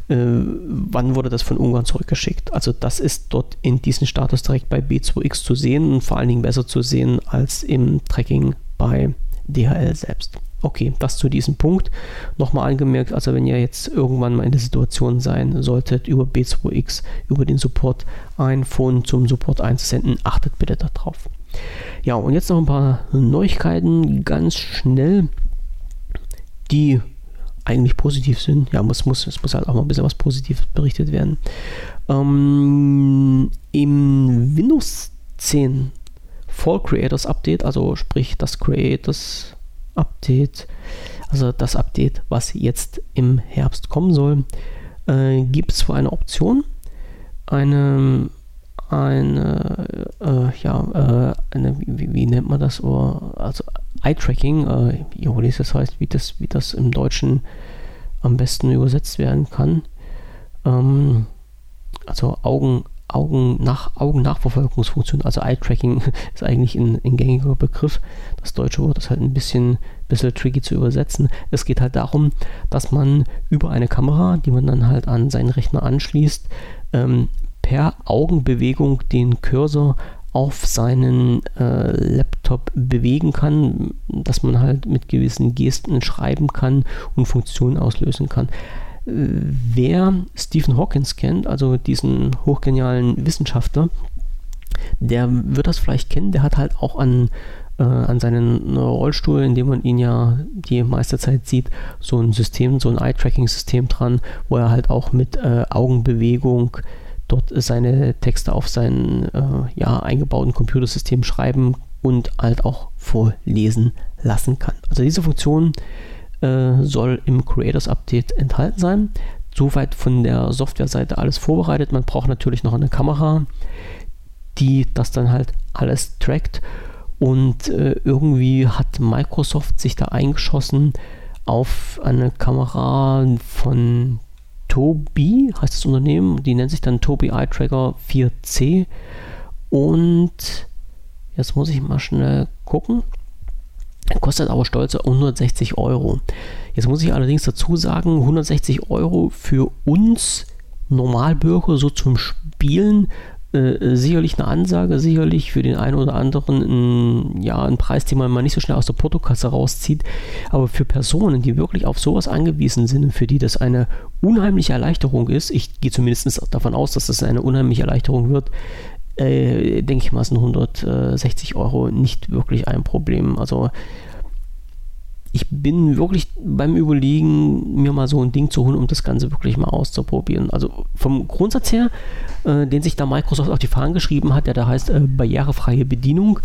äh, wann wurde das von Ungarn zurückgeschickt. Also das ist dort in diesem Status direkt bei B2X zu sehen und vor allen Dingen besser zu sehen als im Tracking bei DHL selbst. Okay, das zu diesem Punkt. Nochmal angemerkt, also wenn ihr jetzt irgendwann mal in der Situation sein solltet, über B2X, über den Support ein Phone zum Support einzusenden, achtet bitte darauf. Ja, und jetzt noch ein paar Neuigkeiten ganz schnell, die eigentlich positiv sind. Ja, muss, muss, es muss halt auch mal ein bisschen was Positives berichtet werden. Ähm, Im Windows 10 Fall Creators Update, also sprich das Creators Update, also das Update, was jetzt im Herbst kommen soll, äh, gibt es für eine Option eine eine, äh, ja, äh, eine, wie, wie, nennt man das? also Eye-Tracking, äh, wie das heißt, wie das, wie das im Deutschen am besten übersetzt werden kann. Ähm, also Augen, Augen nach, Augennachverfolgungsfunktion, also Eye-Tracking ist eigentlich ein, ein, gängiger Begriff. Das deutsche Wort ist halt ein bisschen, bisschen tricky zu übersetzen. Es geht halt darum, dass man über eine Kamera, die man dann halt an seinen Rechner anschließt, ähm, per Augenbewegung den Cursor auf seinen äh, Laptop bewegen kann, dass man halt mit gewissen Gesten schreiben kann und Funktionen auslösen kann. Wer Stephen Hawkins kennt, also diesen hochgenialen Wissenschaftler, der wird das vielleicht kennen, der hat halt auch an, äh, an seinen Rollstuhl, in dem man ihn ja die meiste Zeit sieht, so ein System, so ein Eye-Tracking-System dran, wo er halt auch mit äh, Augenbewegung dort seine Texte auf sein äh, ja, eingebauten Computersystem schreiben und halt auch vorlesen lassen kann. Also diese Funktion äh, soll im Creators Update enthalten sein. Soweit von der Softwareseite alles vorbereitet. Man braucht natürlich noch eine Kamera, die das dann halt alles trackt. Und äh, irgendwie hat Microsoft sich da eingeschossen auf eine Kamera von Tobi, heißt das Unternehmen. Die nennt sich dann Tobi Eye Tracker 4C. Und jetzt muss ich mal schnell gucken. Kostet aber stolze 160 Euro. Jetzt muss ich allerdings dazu sagen, 160 Euro für uns Normalbürger so zum Spielen äh, sicherlich eine Ansage, sicherlich für den einen oder anderen ein, ja, ein Preis, den man mal nicht so schnell aus der Portokasse rauszieht. Aber für Personen, die wirklich auf sowas angewiesen sind, für die das eine unheimliche Erleichterung ist, ich gehe zumindest davon aus, dass das eine unheimliche Erleichterung wird, äh, denke ich mal, sind 160 Euro nicht wirklich ein Problem. Also ich bin wirklich beim Überlegen, mir mal so ein Ding zu holen, um das Ganze wirklich mal auszuprobieren. Also vom Grundsatz her, äh, den sich da Microsoft auf die Fahnen geschrieben hat, der da heißt äh, barrierefreie Bedienung,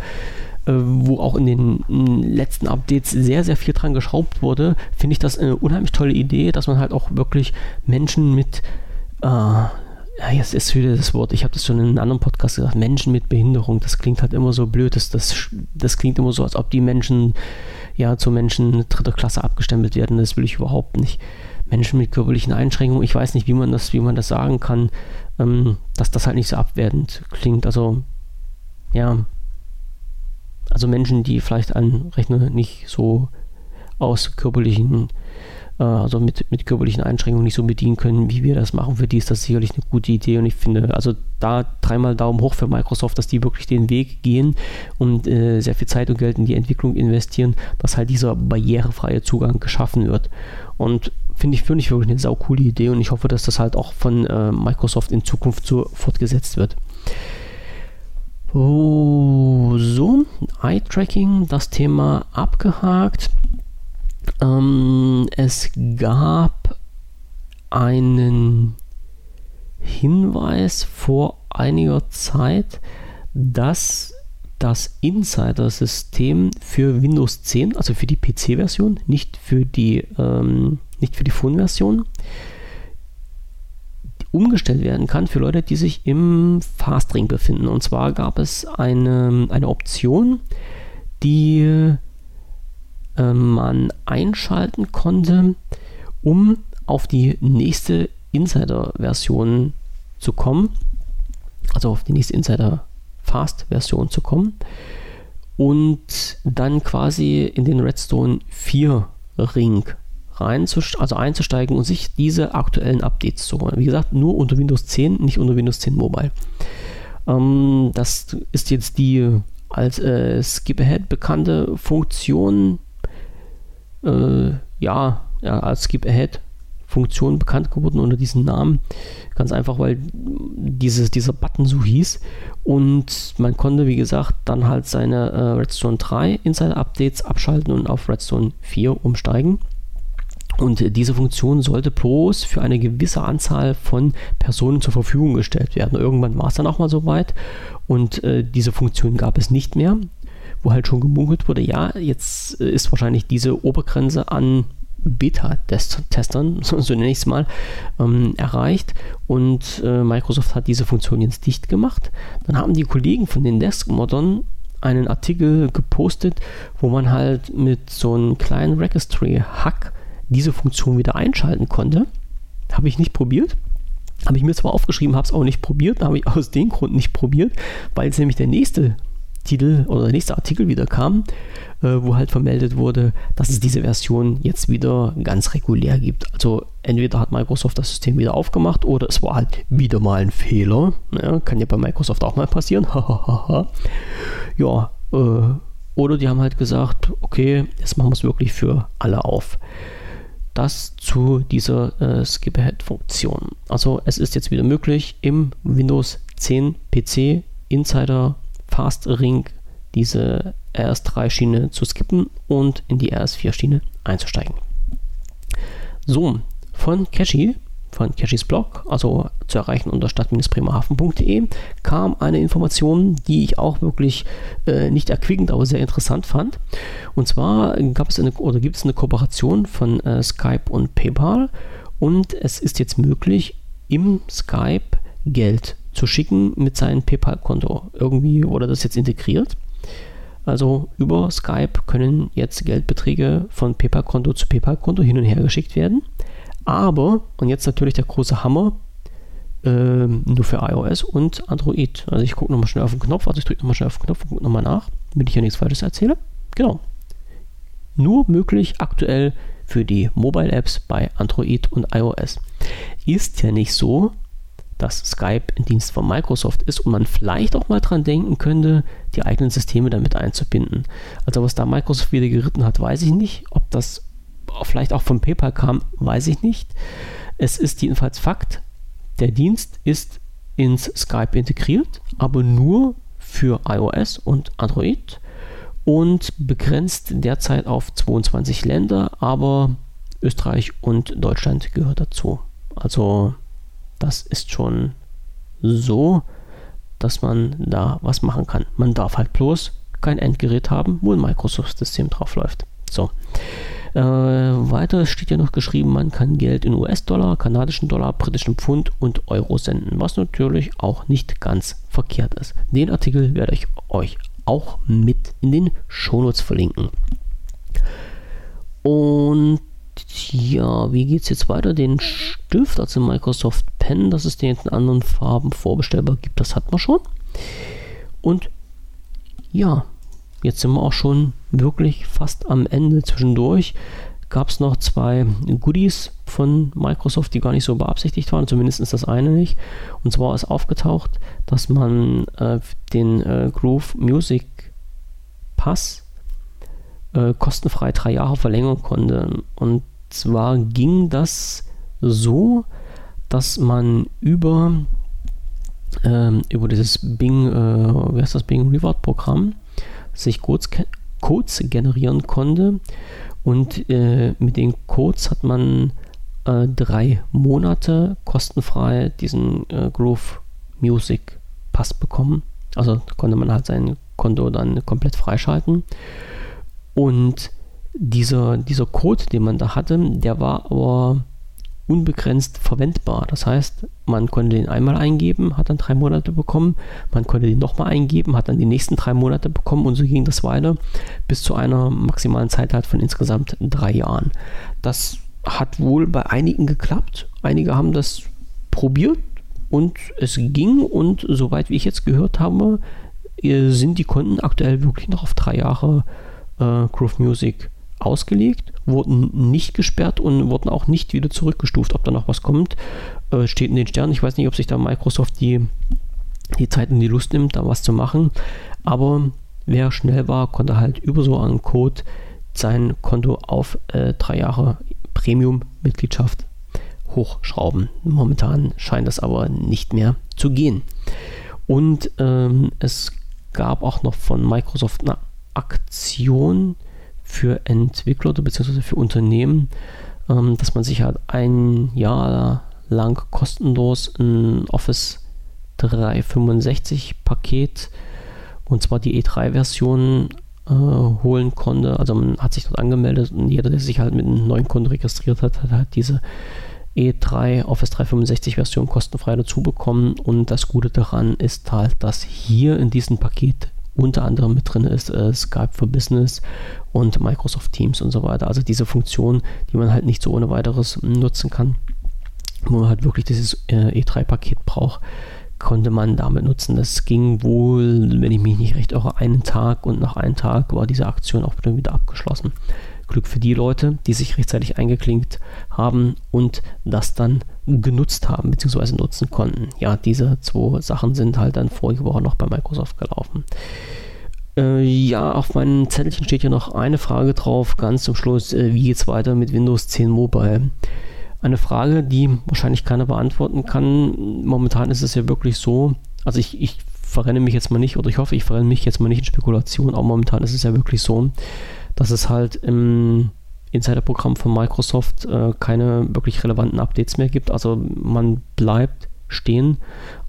äh, wo auch in den letzten Updates sehr, sehr viel dran geschraubt wurde, finde ich das eine unheimlich tolle Idee, dass man halt auch wirklich Menschen mit äh, ja, jetzt ist wieder das Wort, ich habe das schon in einem anderen Podcast gesagt, Menschen mit Behinderung, das klingt halt immer so blöd, das, das, das klingt immer so, als ob die Menschen ja zu Menschen dritter Klasse abgestempelt werden. Das will ich überhaupt nicht. Menschen mit körperlichen Einschränkungen, ich weiß nicht, wie man das, wie man das sagen kann, ähm, dass das halt nicht so abwertend klingt. Also, ja. Also Menschen, die vielleicht einen Rechner nicht so aus körperlichen äh, also mit, mit körperlichen Einschränkungen nicht so bedienen können, wie wir das machen. Für die ist das sicherlich eine gute Idee und ich finde, also da dreimal Daumen hoch für Microsoft, dass die wirklich den Weg gehen und äh, sehr viel Zeit und Geld in die Entwicklung investieren, dass halt dieser barrierefreie Zugang geschaffen wird. Und finde ich, find ich wirklich eine saukoole Idee und ich hoffe, dass das halt auch von äh, Microsoft in Zukunft so fortgesetzt wird. Oh, so, Eye-Tracking, das Thema abgehakt. Ähm, es gab einen Hinweis vor einiger Zeit, dass das Insider-System für Windows 10, also für die PC-Version, nicht für die, ähm, nicht für die Phone-Version, umgestellt werden kann für Leute, die sich im Fastring befinden. Und zwar gab es eine, eine Option, die äh, man einschalten konnte, um auf die nächste Insider-Version zu kommen. Also auf die nächste Insider Fast-Version zu kommen. Und dann quasi in den Redstone 4 Ring rein also einzusteigen und sich diese aktuellen Updates zu holen. Wie gesagt, nur unter Windows 10, nicht unter Windows 10 Mobile. Ähm, das ist jetzt die als äh, Skip Ahead bekannte Funktion, äh, ja, ja, als Skip Ahead Funktion bekannt geworden unter diesem Namen. Ganz einfach, weil dieses, dieser Button so hieß. Und man konnte, wie gesagt, dann halt seine äh, Redstone 3 Insider-Updates abschalten und auf Redstone 4 umsteigen. Und diese Funktion sollte bloß für eine gewisse Anzahl von Personen zur Verfügung gestellt werden. Irgendwann war es dann auch mal soweit und äh, diese Funktion gab es nicht mehr wo halt schon gemunkelt wurde, ja, jetzt äh, ist wahrscheinlich diese Obergrenze an Beta-Testern, so nenne ich es mal, ähm, erreicht und äh, Microsoft hat diese Funktion jetzt dicht gemacht. Dann haben die Kollegen von den Desk-Moddern einen Artikel gepostet, wo man halt mit so einem kleinen Registry-Hack diese Funktion wieder einschalten konnte. Habe ich nicht probiert. Habe ich mir zwar aufgeschrieben, habe es auch nicht probiert, habe ich aus dem Grund nicht probiert, weil es nämlich der nächste Titel oder der nächste Artikel wieder kam, äh, wo halt vermeldet wurde, dass es diese Version jetzt wieder ganz regulär gibt. Also entweder hat Microsoft das System wieder aufgemacht oder es war halt wieder mal ein Fehler. Ja, kann ja bei Microsoft auch mal passieren. ja, äh, oder die haben halt gesagt, okay, jetzt machen wir es wirklich für alle auf. Das zu dieser äh, Skip-Ahead-Funktion. Also es ist jetzt wieder möglich, im Windows 10 PC Insider Fast Ring diese RS3-Schiene zu skippen und in die RS4-Schiene einzusteigen. So, von Cashi, von Cashis Blog, also zu erreichen unter stadt-bremerhaven.de, kam eine Information, die ich auch wirklich äh, nicht erquickend, aber sehr interessant fand. Und zwar gab es eine oder gibt es eine Kooperation von äh, Skype und PayPal und es ist jetzt möglich, im Skype Geld zu schicken mit seinem PayPal-Konto. Irgendwie wurde das jetzt integriert. Also über Skype können jetzt Geldbeträge von PayPal-Konto zu PayPal-Konto hin und her geschickt werden. Aber, und jetzt natürlich der große Hammer, äh, nur für iOS und Android. Also ich gucke nochmal schnell auf den Knopf, also ich drücke nochmal schnell auf den Knopf und gucke nochmal nach, damit ich ja nichts Falsches erzähle. Genau. Nur möglich aktuell für die Mobile Apps bei Android und iOS. Ist ja nicht so, dass Skype ein Dienst von Microsoft ist und man vielleicht auch mal dran denken könnte, die eigenen Systeme damit einzubinden. Also was da Microsoft wieder geritten hat, weiß ich nicht. Ob das vielleicht auch von PayPal kam, weiß ich nicht. Es ist jedenfalls Fakt, der Dienst ist ins Skype integriert, aber nur für iOS und Android und begrenzt derzeit auf 22 Länder, aber Österreich und Deutschland gehört dazu. Also das ist schon so, dass man da was machen kann. Man darf halt bloß kein Endgerät haben, wo ein Microsoft-System drauf läuft. So. Äh, weiter steht ja noch geschrieben, man kann Geld in US-Dollar, kanadischen Dollar, britischen Pfund und Euro senden, was natürlich auch nicht ganz verkehrt ist. Den Artikel werde ich euch auch mit in den Shownotes verlinken. Und ja, wie geht es jetzt weiter? Den Stift, also Microsoft Pen, dass es den in anderen Farben vorbestellbar gibt, das hat man schon. Und ja, jetzt sind wir auch schon wirklich fast am Ende. Zwischendurch gab es noch zwei Goodies von Microsoft, die gar nicht so beabsichtigt waren, zumindest ist das eine nicht. Und zwar ist aufgetaucht, dass man äh, den äh, Groove Music Pass äh, kostenfrei drei Jahre verlängern konnte. Und zwar ging das so, dass man über, ähm, über dieses Bing, äh, wie heißt das Bing Reward Programm, sich Codes, Codes generieren konnte und äh, mit den Codes hat man äh, drei Monate kostenfrei diesen äh, Groove Music Pass bekommen. Also konnte man halt sein Konto dann komplett freischalten. Und dieser, dieser Code, den man da hatte, der war aber unbegrenzt verwendbar. Das heißt, man konnte den einmal eingeben, hat dann drei Monate bekommen, man konnte den nochmal eingeben, hat dann die nächsten drei Monate bekommen und so ging das weiter bis zu einer maximalen Zeit halt von insgesamt drei Jahren. Das hat wohl bei einigen geklappt. Einige haben das probiert und es ging und soweit wie ich jetzt gehört habe, äh, sind die Konten aktuell wirklich noch auf drei Jahre äh, Groove Music ausgelegt, wurden nicht gesperrt und wurden auch nicht wieder zurückgestuft. Ob da noch was kommt, äh, steht in den Sternen. Ich weiß nicht, ob sich da Microsoft die, die Zeit und die Lust nimmt, da was zu machen. Aber wer schnell war, konnte halt über so einen Code sein Konto auf äh, drei Jahre Premium-Mitgliedschaft hochschrauben. Momentan scheint das aber nicht mehr zu gehen. Und ähm, es gab auch noch von Microsoft eine Aktion, für Entwickler bzw. für Unternehmen, ähm, dass man sich halt ein Jahr lang kostenlos ein Office 365 Paket und zwar die E3-Version äh, holen konnte. Also man hat sich dort angemeldet und jeder, der sich halt mit einem neuen Konto registriert hat, hat halt diese E3 Office 365 Version kostenfrei dazu bekommen. Und das Gute daran ist halt, dass hier in diesem Paket unter anderem mit drin ist äh, Skype for Business und Microsoft Teams und so weiter. Also diese Funktion, die man halt nicht so ohne weiteres nutzen kann, wo man halt wirklich dieses äh, E3-Paket braucht, konnte man damit nutzen. Das ging wohl, wenn ich mich nicht recht irre, einen Tag und nach einem Tag war diese Aktion auch wieder abgeschlossen. Glück für die Leute, die sich rechtzeitig eingeklinkt haben und das dann genutzt haben bzw. nutzen konnten. Ja, diese zwei Sachen sind halt dann vorige Woche noch bei Microsoft gelaufen. Äh, ja, auf meinem Zettelchen steht ja noch eine Frage drauf, ganz zum Schluss. Äh, wie es weiter mit Windows 10 Mobile? Eine Frage, die wahrscheinlich keiner beantworten kann. Momentan ist es ja wirklich so, also ich, ich verrenne mich jetzt mal nicht, oder ich hoffe, ich verrenne mich jetzt mal nicht in Spekulation, aber momentan ist es ja wirklich so, dass es halt im Insider-Programm von Microsoft äh, keine wirklich relevanten Updates mehr gibt. Also man bleibt stehen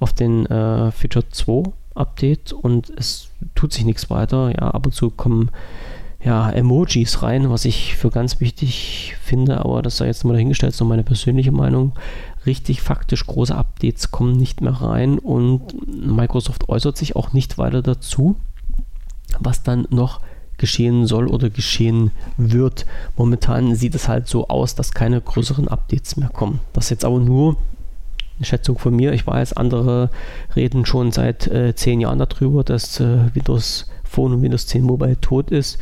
auf den äh, Feature 2 Update und es tut sich nichts weiter. Ja, ab und zu kommen ja, Emojis rein, was ich für ganz wichtig finde, aber das sei jetzt mal dahingestellt, ist nur meine persönliche Meinung. Richtig faktisch große Updates kommen nicht mehr rein und Microsoft äußert sich auch nicht weiter dazu, was dann noch geschehen soll oder geschehen wird. Momentan sieht es halt so aus, dass keine größeren Updates mehr kommen. Das jetzt aber nur eine Schätzung von mir. Ich weiß, andere reden schon seit äh, zehn Jahren darüber, dass äh, Windows Phone und Windows 10 Mobile tot ist.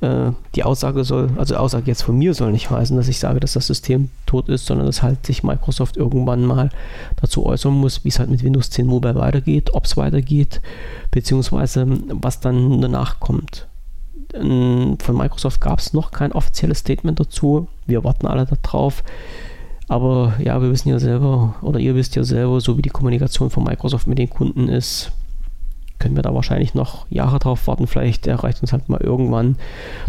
Äh, die Aussage soll, also Aussage jetzt von mir soll nicht heißen, dass ich sage, dass das System tot ist, sondern dass halt sich Microsoft irgendwann mal dazu äußern muss, wie es halt mit Windows 10 Mobile weitergeht, ob es weitergeht, beziehungsweise was dann danach kommt. Von Microsoft gab es noch kein offizielles Statement dazu. Wir warten alle darauf. Aber ja, wir wissen ja selber, oder ihr wisst ja selber, so wie die Kommunikation von Microsoft mit den Kunden ist, können wir da wahrscheinlich noch Jahre drauf warten. Vielleicht erreicht uns halt mal irgendwann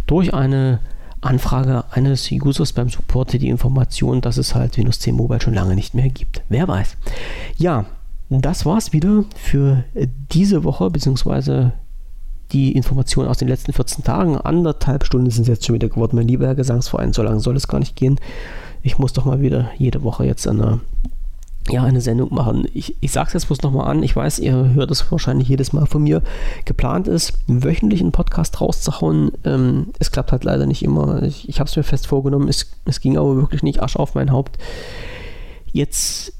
durch eine Anfrage eines Users beim Support die Information, dass es halt Windows 10 Mobile schon lange nicht mehr gibt. Wer weiß. Ja, das war's wieder für diese Woche, beziehungsweise die Informationen aus den letzten 14 Tagen. Anderthalb Stunden sind es jetzt schon wieder geworden, mein lieber Herr Gesangsverein. So lange soll es gar nicht gehen. Ich muss doch mal wieder jede Woche jetzt eine, ja, eine Sendung machen. Ich, ich sage es jetzt bloß nochmal an. Ich weiß, ihr hört es wahrscheinlich jedes Mal von mir. Geplant ist, wöchentlich einen Podcast rauszuhauen. Ähm, es klappt halt leider nicht immer. Ich, ich habe es mir fest vorgenommen. Es, es ging aber wirklich nicht Asche auf mein Haupt. Jetzt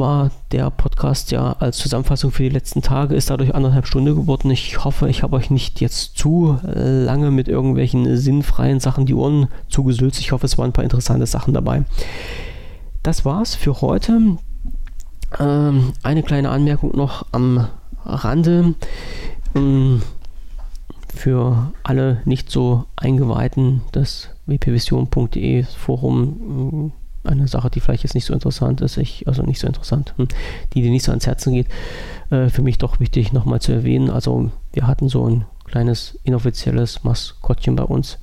war der Podcast ja als Zusammenfassung für die letzten Tage, ist dadurch anderthalb Stunden geworden. Ich hoffe, ich habe euch nicht jetzt zu lange mit irgendwelchen sinnfreien Sachen die Ohren zugesülzt. Ich hoffe, es waren ein paar interessante Sachen dabei. Das war's für heute. Ähm, eine kleine Anmerkung noch am Rande. Ähm, für alle nicht so Eingeweihten, das wpvision.de Forum eine Sache, die vielleicht jetzt nicht so interessant ist, ich, also nicht so interessant, hm, die dir nicht so ans Herzen geht, äh, für mich doch wichtig nochmal zu erwähnen. Also wir hatten so ein kleines inoffizielles Maskottchen bei uns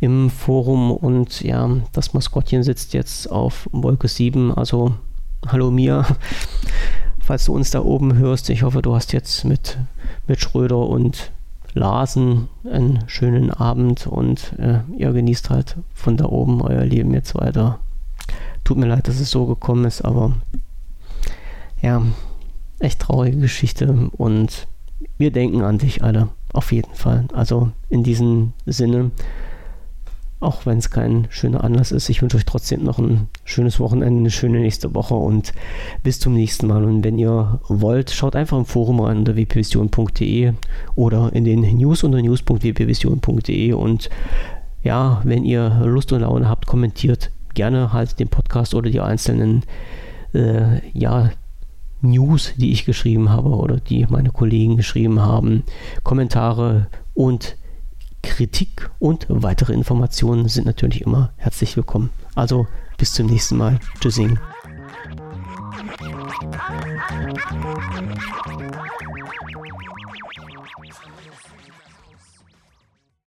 im Forum und ja, das Maskottchen sitzt jetzt auf Wolke 7, also hallo Mia, falls du uns da oben hörst, ich hoffe, du hast jetzt mit, mit Schröder und Larsen einen schönen Abend und äh, ihr genießt halt von da oben euer Leben jetzt weiter. Tut mir leid, dass es so gekommen ist, aber ja, echt traurige Geschichte und wir denken an dich alle, auf jeden Fall. Also in diesem Sinne, auch wenn es kein schöner Anlass ist, ich wünsche euch trotzdem noch ein schönes Wochenende, eine schöne nächste Woche und bis zum nächsten Mal. Und wenn ihr wollt, schaut einfach im Forum rein unter wpvision.de oder in den News unter news.wpvision.de und ja, wenn ihr Lust und Laune habt, kommentiert gerne halt den Podcast oder die einzelnen äh, ja, News, die ich geschrieben habe oder die meine Kollegen geschrieben haben, Kommentare und Kritik und weitere Informationen sind natürlich immer herzlich willkommen. Also bis zum nächsten Mal. Tschüssing.